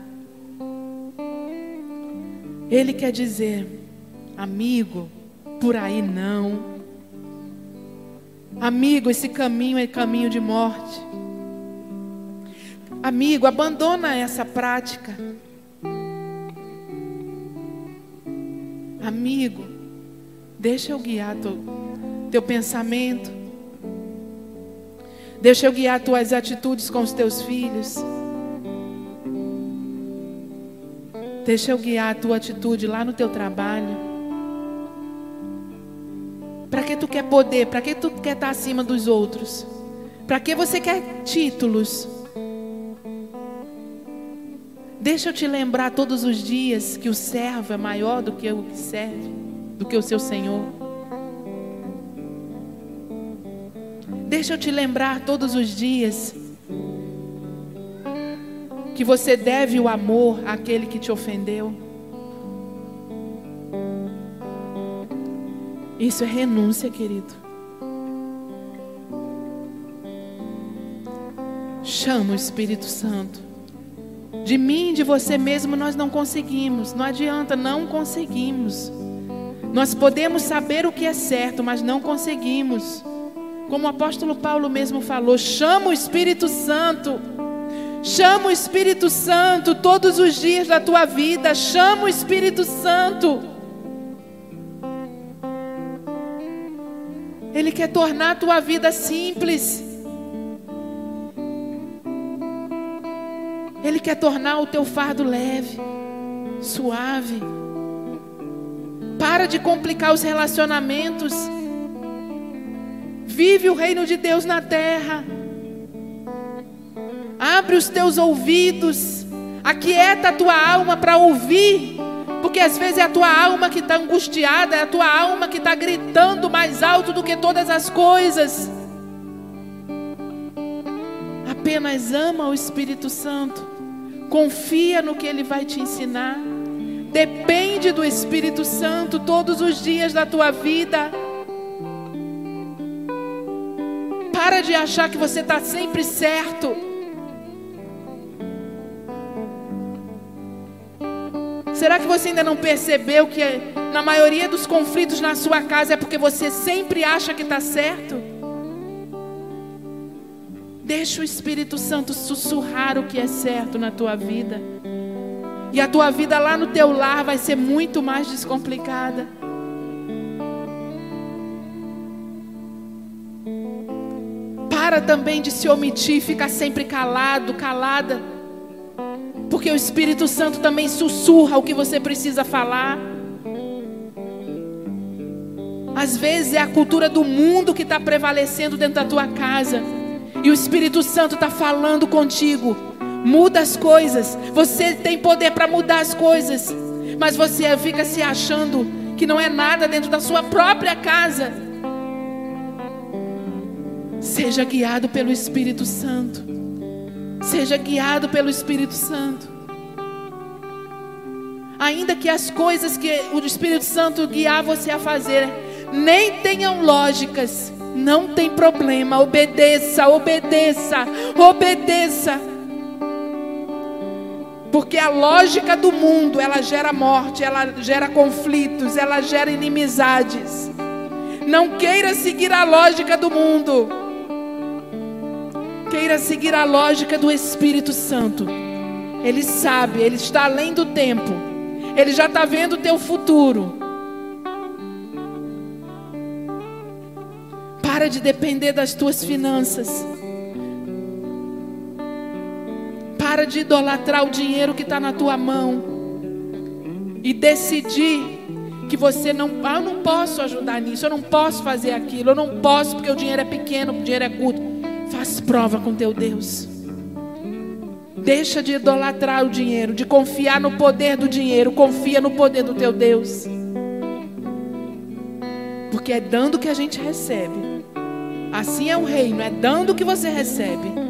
Ele quer dizer, amigo, por aí não. Amigo, esse caminho é caminho de morte. Amigo, abandona essa prática. Amigo, deixa eu guiar teu, teu pensamento. Deixa eu guiar tuas atitudes com os teus filhos. Deixa eu guiar a tua atitude lá no teu trabalho. Para que tu quer poder? Para que tu quer estar acima dos outros? Para que você quer títulos? Deixa eu te lembrar todos os dias que o servo é maior do que o que serve, do que o seu Senhor. Deixa eu te lembrar todos os dias que você deve o amor àquele que te ofendeu. Isso é renúncia, querido. Chama o Espírito Santo. De mim, de você mesmo, nós não conseguimos. Não adianta, não conseguimos. Nós podemos saber o que é certo, mas não conseguimos. Como o apóstolo Paulo mesmo falou, chama o Espírito Santo. Chama o Espírito Santo todos os dias da tua vida. Chama o Espírito Santo. Ele quer tornar a tua vida simples. Ele quer tornar o teu fardo leve, suave. Para de complicar os relacionamentos. Vive o reino de Deus na terra. Abre os teus ouvidos. Aquieta a tua alma para ouvir. Porque às vezes é a tua alma que está angustiada, é a tua alma que está gritando mais alto do que todas as coisas. Apenas ama o Espírito Santo. Confia no que ele vai te ensinar. Depende do Espírito Santo todos os dias da tua vida. Para de achar que você está sempre certo. Será que você ainda não percebeu que na maioria dos conflitos na sua casa é porque você sempre acha que está certo? Deixa o Espírito Santo sussurrar o que é certo na tua vida. E a tua vida lá no teu lar vai ser muito mais descomplicada. Para também de se omitir, ficar sempre calado, calada. Porque o Espírito Santo também sussurra o que você precisa falar. Às vezes é a cultura do mundo que está prevalecendo dentro da tua casa. E o Espírito Santo está falando contigo. Muda as coisas. Você tem poder para mudar as coisas. Mas você fica se achando que não é nada dentro da sua própria casa. Seja guiado pelo Espírito Santo. Seja guiado pelo Espírito Santo. Ainda que as coisas que o Espírito Santo guiar você a fazer nem tenham lógicas, não tem problema. Obedeça, obedeça, obedeça. Porque a lógica do mundo, ela gera morte, ela gera conflitos, ela gera inimizades. Não queira seguir a lógica do mundo. Queira seguir a lógica do Espírito Santo. Ele sabe, ele está além do tempo. Ele já está vendo o teu futuro. Para de depender das tuas finanças. Para de idolatrar o dinheiro que está na tua mão. E decidir que você não, ah, eu não posso ajudar nisso, eu não posso fazer aquilo, eu não posso porque o dinheiro é pequeno, o dinheiro é curto. Faz prova com teu Deus. Deixa de idolatrar o dinheiro, de confiar no poder do dinheiro, confia no poder do teu Deus. Porque é dando que a gente recebe. Assim é o reino, é dando que você recebe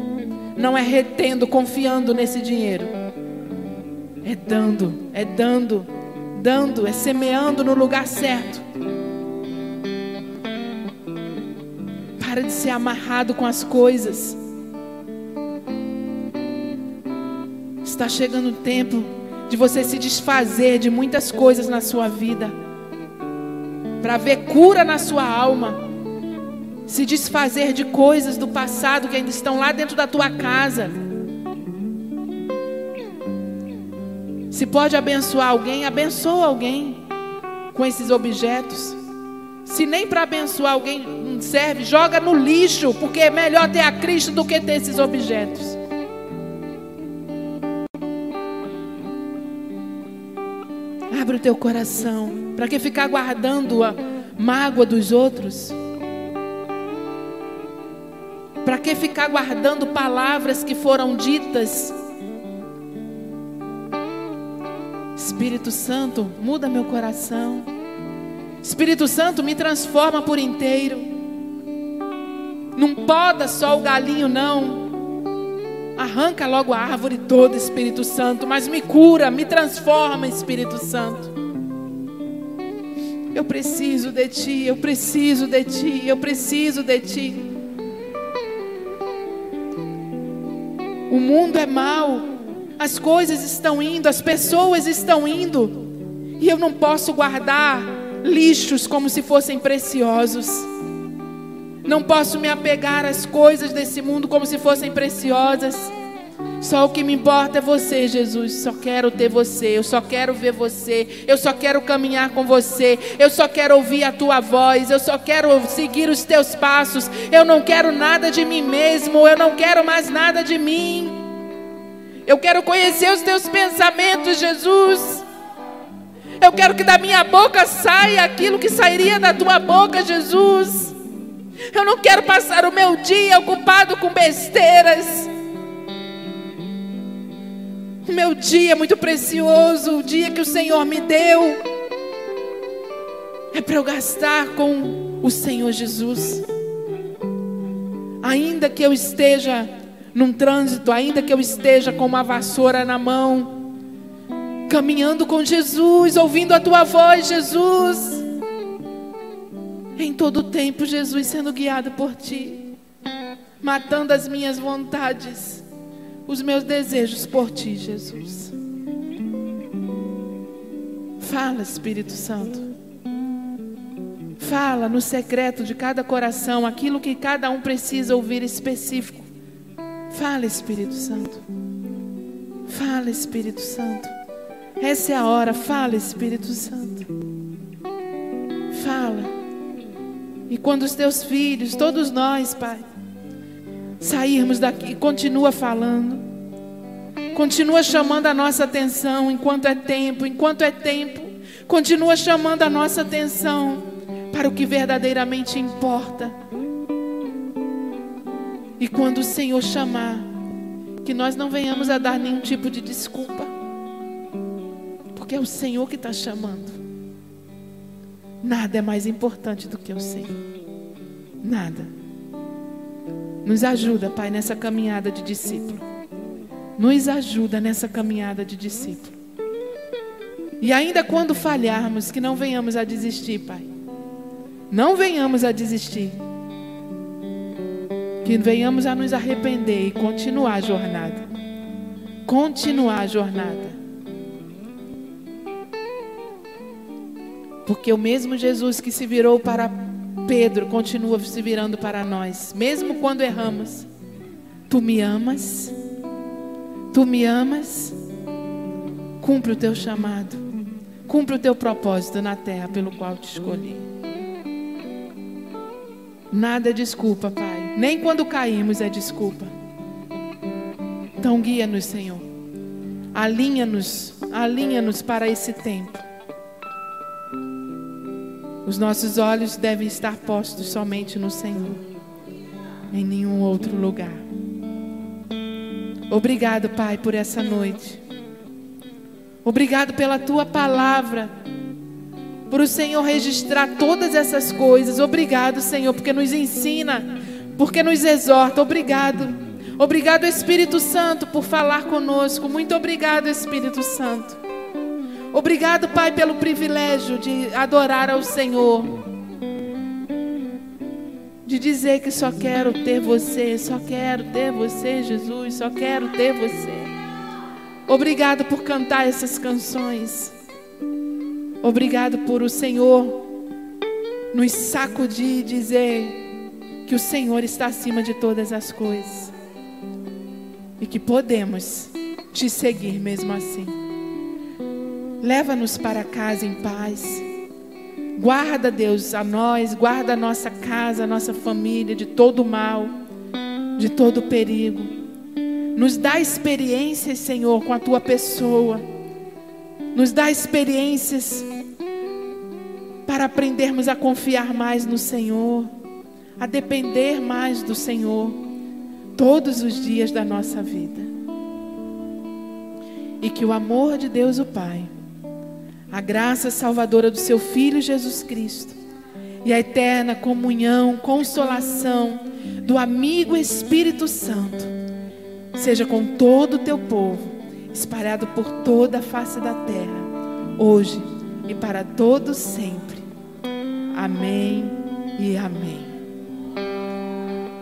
não é retendo, confiando nesse dinheiro. É dando, é dando, dando, é semeando no lugar certo. Para de ser amarrado com as coisas. Está chegando o tempo de você se desfazer de muitas coisas na sua vida, para ver cura na sua alma se desfazer de coisas do passado que ainda estão lá dentro da tua casa. Se pode abençoar alguém, abençoa alguém com esses objetos. Se nem para abençoar alguém não serve, joga no lixo, porque é melhor ter a Cristo do que ter esses objetos. Abre o teu coração, para que ficar guardando a mágoa dos outros? Para que ficar guardando palavras que foram ditas? Espírito Santo, muda meu coração. Espírito Santo, me transforma por inteiro. Não poda só o galinho, não. Arranca logo a árvore toda, Espírito Santo, mas me cura, me transforma, Espírito Santo. Eu preciso de Ti, eu preciso de Ti, eu preciso de Ti. O mundo é mau, as coisas estão indo, as pessoas estão indo, e eu não posso guardar lixos como se fossem preciosos. Não posso me apegar às coisas desse mundo como se fossem preciosas. Só o que me importa é você, Jesus. Só quero ter você. Eu só quero ver você. Eu só quero caminhar com você. Eu só quero ouvir a tua voz. Eu só quero seguir os teus passos. Eu não quero nada de mim mesmo. Eu não quero mais nada de mim. Eu quero conhecer os teus pensamentos, Jesus. Eu quero que da minha boca saia aquilo que sairia da tua boca, Jesus. Eu não quero passar o meu dia ocupado com besteiras. O meu dia é muito precioso, o dia que o Senhor me deu é para eu gastar com o Senhor Jesus. Ainda que eu esteja num trânsito, ainda que eu esteja com uma vassoura na mão, caminhando com Jesus, ouvindo a tua voz, Jesus. Em todo tempo, Jesus sendo guiado por ti, matando as minhas vontades os meus desejos por ti, Jesus. Fala, Espírito Santo. Fala no secreto de cada coração aquilo que cada um precisa ouvir específico. Fala, Espírito Santo. Fala, Espírito Santo. Essa é a hora. Fala, Espírito Santo. Fala. E quando os teus filhos, todos nós, Pai, sairmos daqui, continua falando. Continua chamando a nossa atenção enquanto é tempo, enquanto é tempo. Continua chamando a nossa atenção para o que verdadeiramente importa. E quando o Senhor chamar, que nós não venhamos a dar nenhum tipo de desculpa, porque é o Senhor que está chamando. Nada é mais importante do que o Senhor. Nada. Nos ajuda, Pai, nessa caminhada de discípulo. Nos ajuda nessa caminhada de discípulo. E ainda quando falharmos, que não venhamos a desistir, Pai. Não venhamos a desistir. Que venhamos a nos arrepender e continuar a jornada. Continuar a jornada. Porque o mesmo Jesus que se virou para Pedro continua se virando para nós, mesmo quando erramos. Tu me amas? Tu me amas? Cumpre o teu chamado. Cumpre o teu propósito na terra pelo qual te escolhi. Nada é desculpa, Pai. Nem quando caímos é desculpa. Então guia-nos, Senhor. Alinha-nos, alinha-nos para esse tempo. Os nossos olhos devem estar postos somente no Senhor, em nenhum outro lugar. Obrigado, Pai, por essa noite. Obrigado pela tua palavra, por o Senhor registrar todas essas coisas. Obrigado, Senhor, porque nos ensina, porque nos exorta. Obrigado. Obrigado, Espírito Santo, por falar conosco. Muito obrigado, Espírito Santo. Obrigado, Pai, pelo privilégio de adorar ao Senhor. De dizer que só quero ter você, só quero ter você, Jesus, só quero ter você. Obrigado por cantar essas canções. Obrigado por o Senhor nos sacudir e dizer que o Senhor está acima de todas as coisas. E que podemos te seguir mesmo assim. Leva-nos para casa em paz. Guarda, Deus, a nós, guarda a nossa casa, a nossa família de todo mal, de todo perigo. Nos dá experiências, Senhor, com a tua pessoa. Nos dá experiências para aprendermos a confiar mais no Senhor, a depender mais do Senhor todos os dias da nossa vida. E que o amor de Deus, o Pai, a graça salvadora do seu Filho Jesus Cristo e a eterna comunhão, consolação do amigo Espírito Santo seja com todo o teu povo, espalhado por toda a face da terra, hoje e para todos sempre. Amém e amém.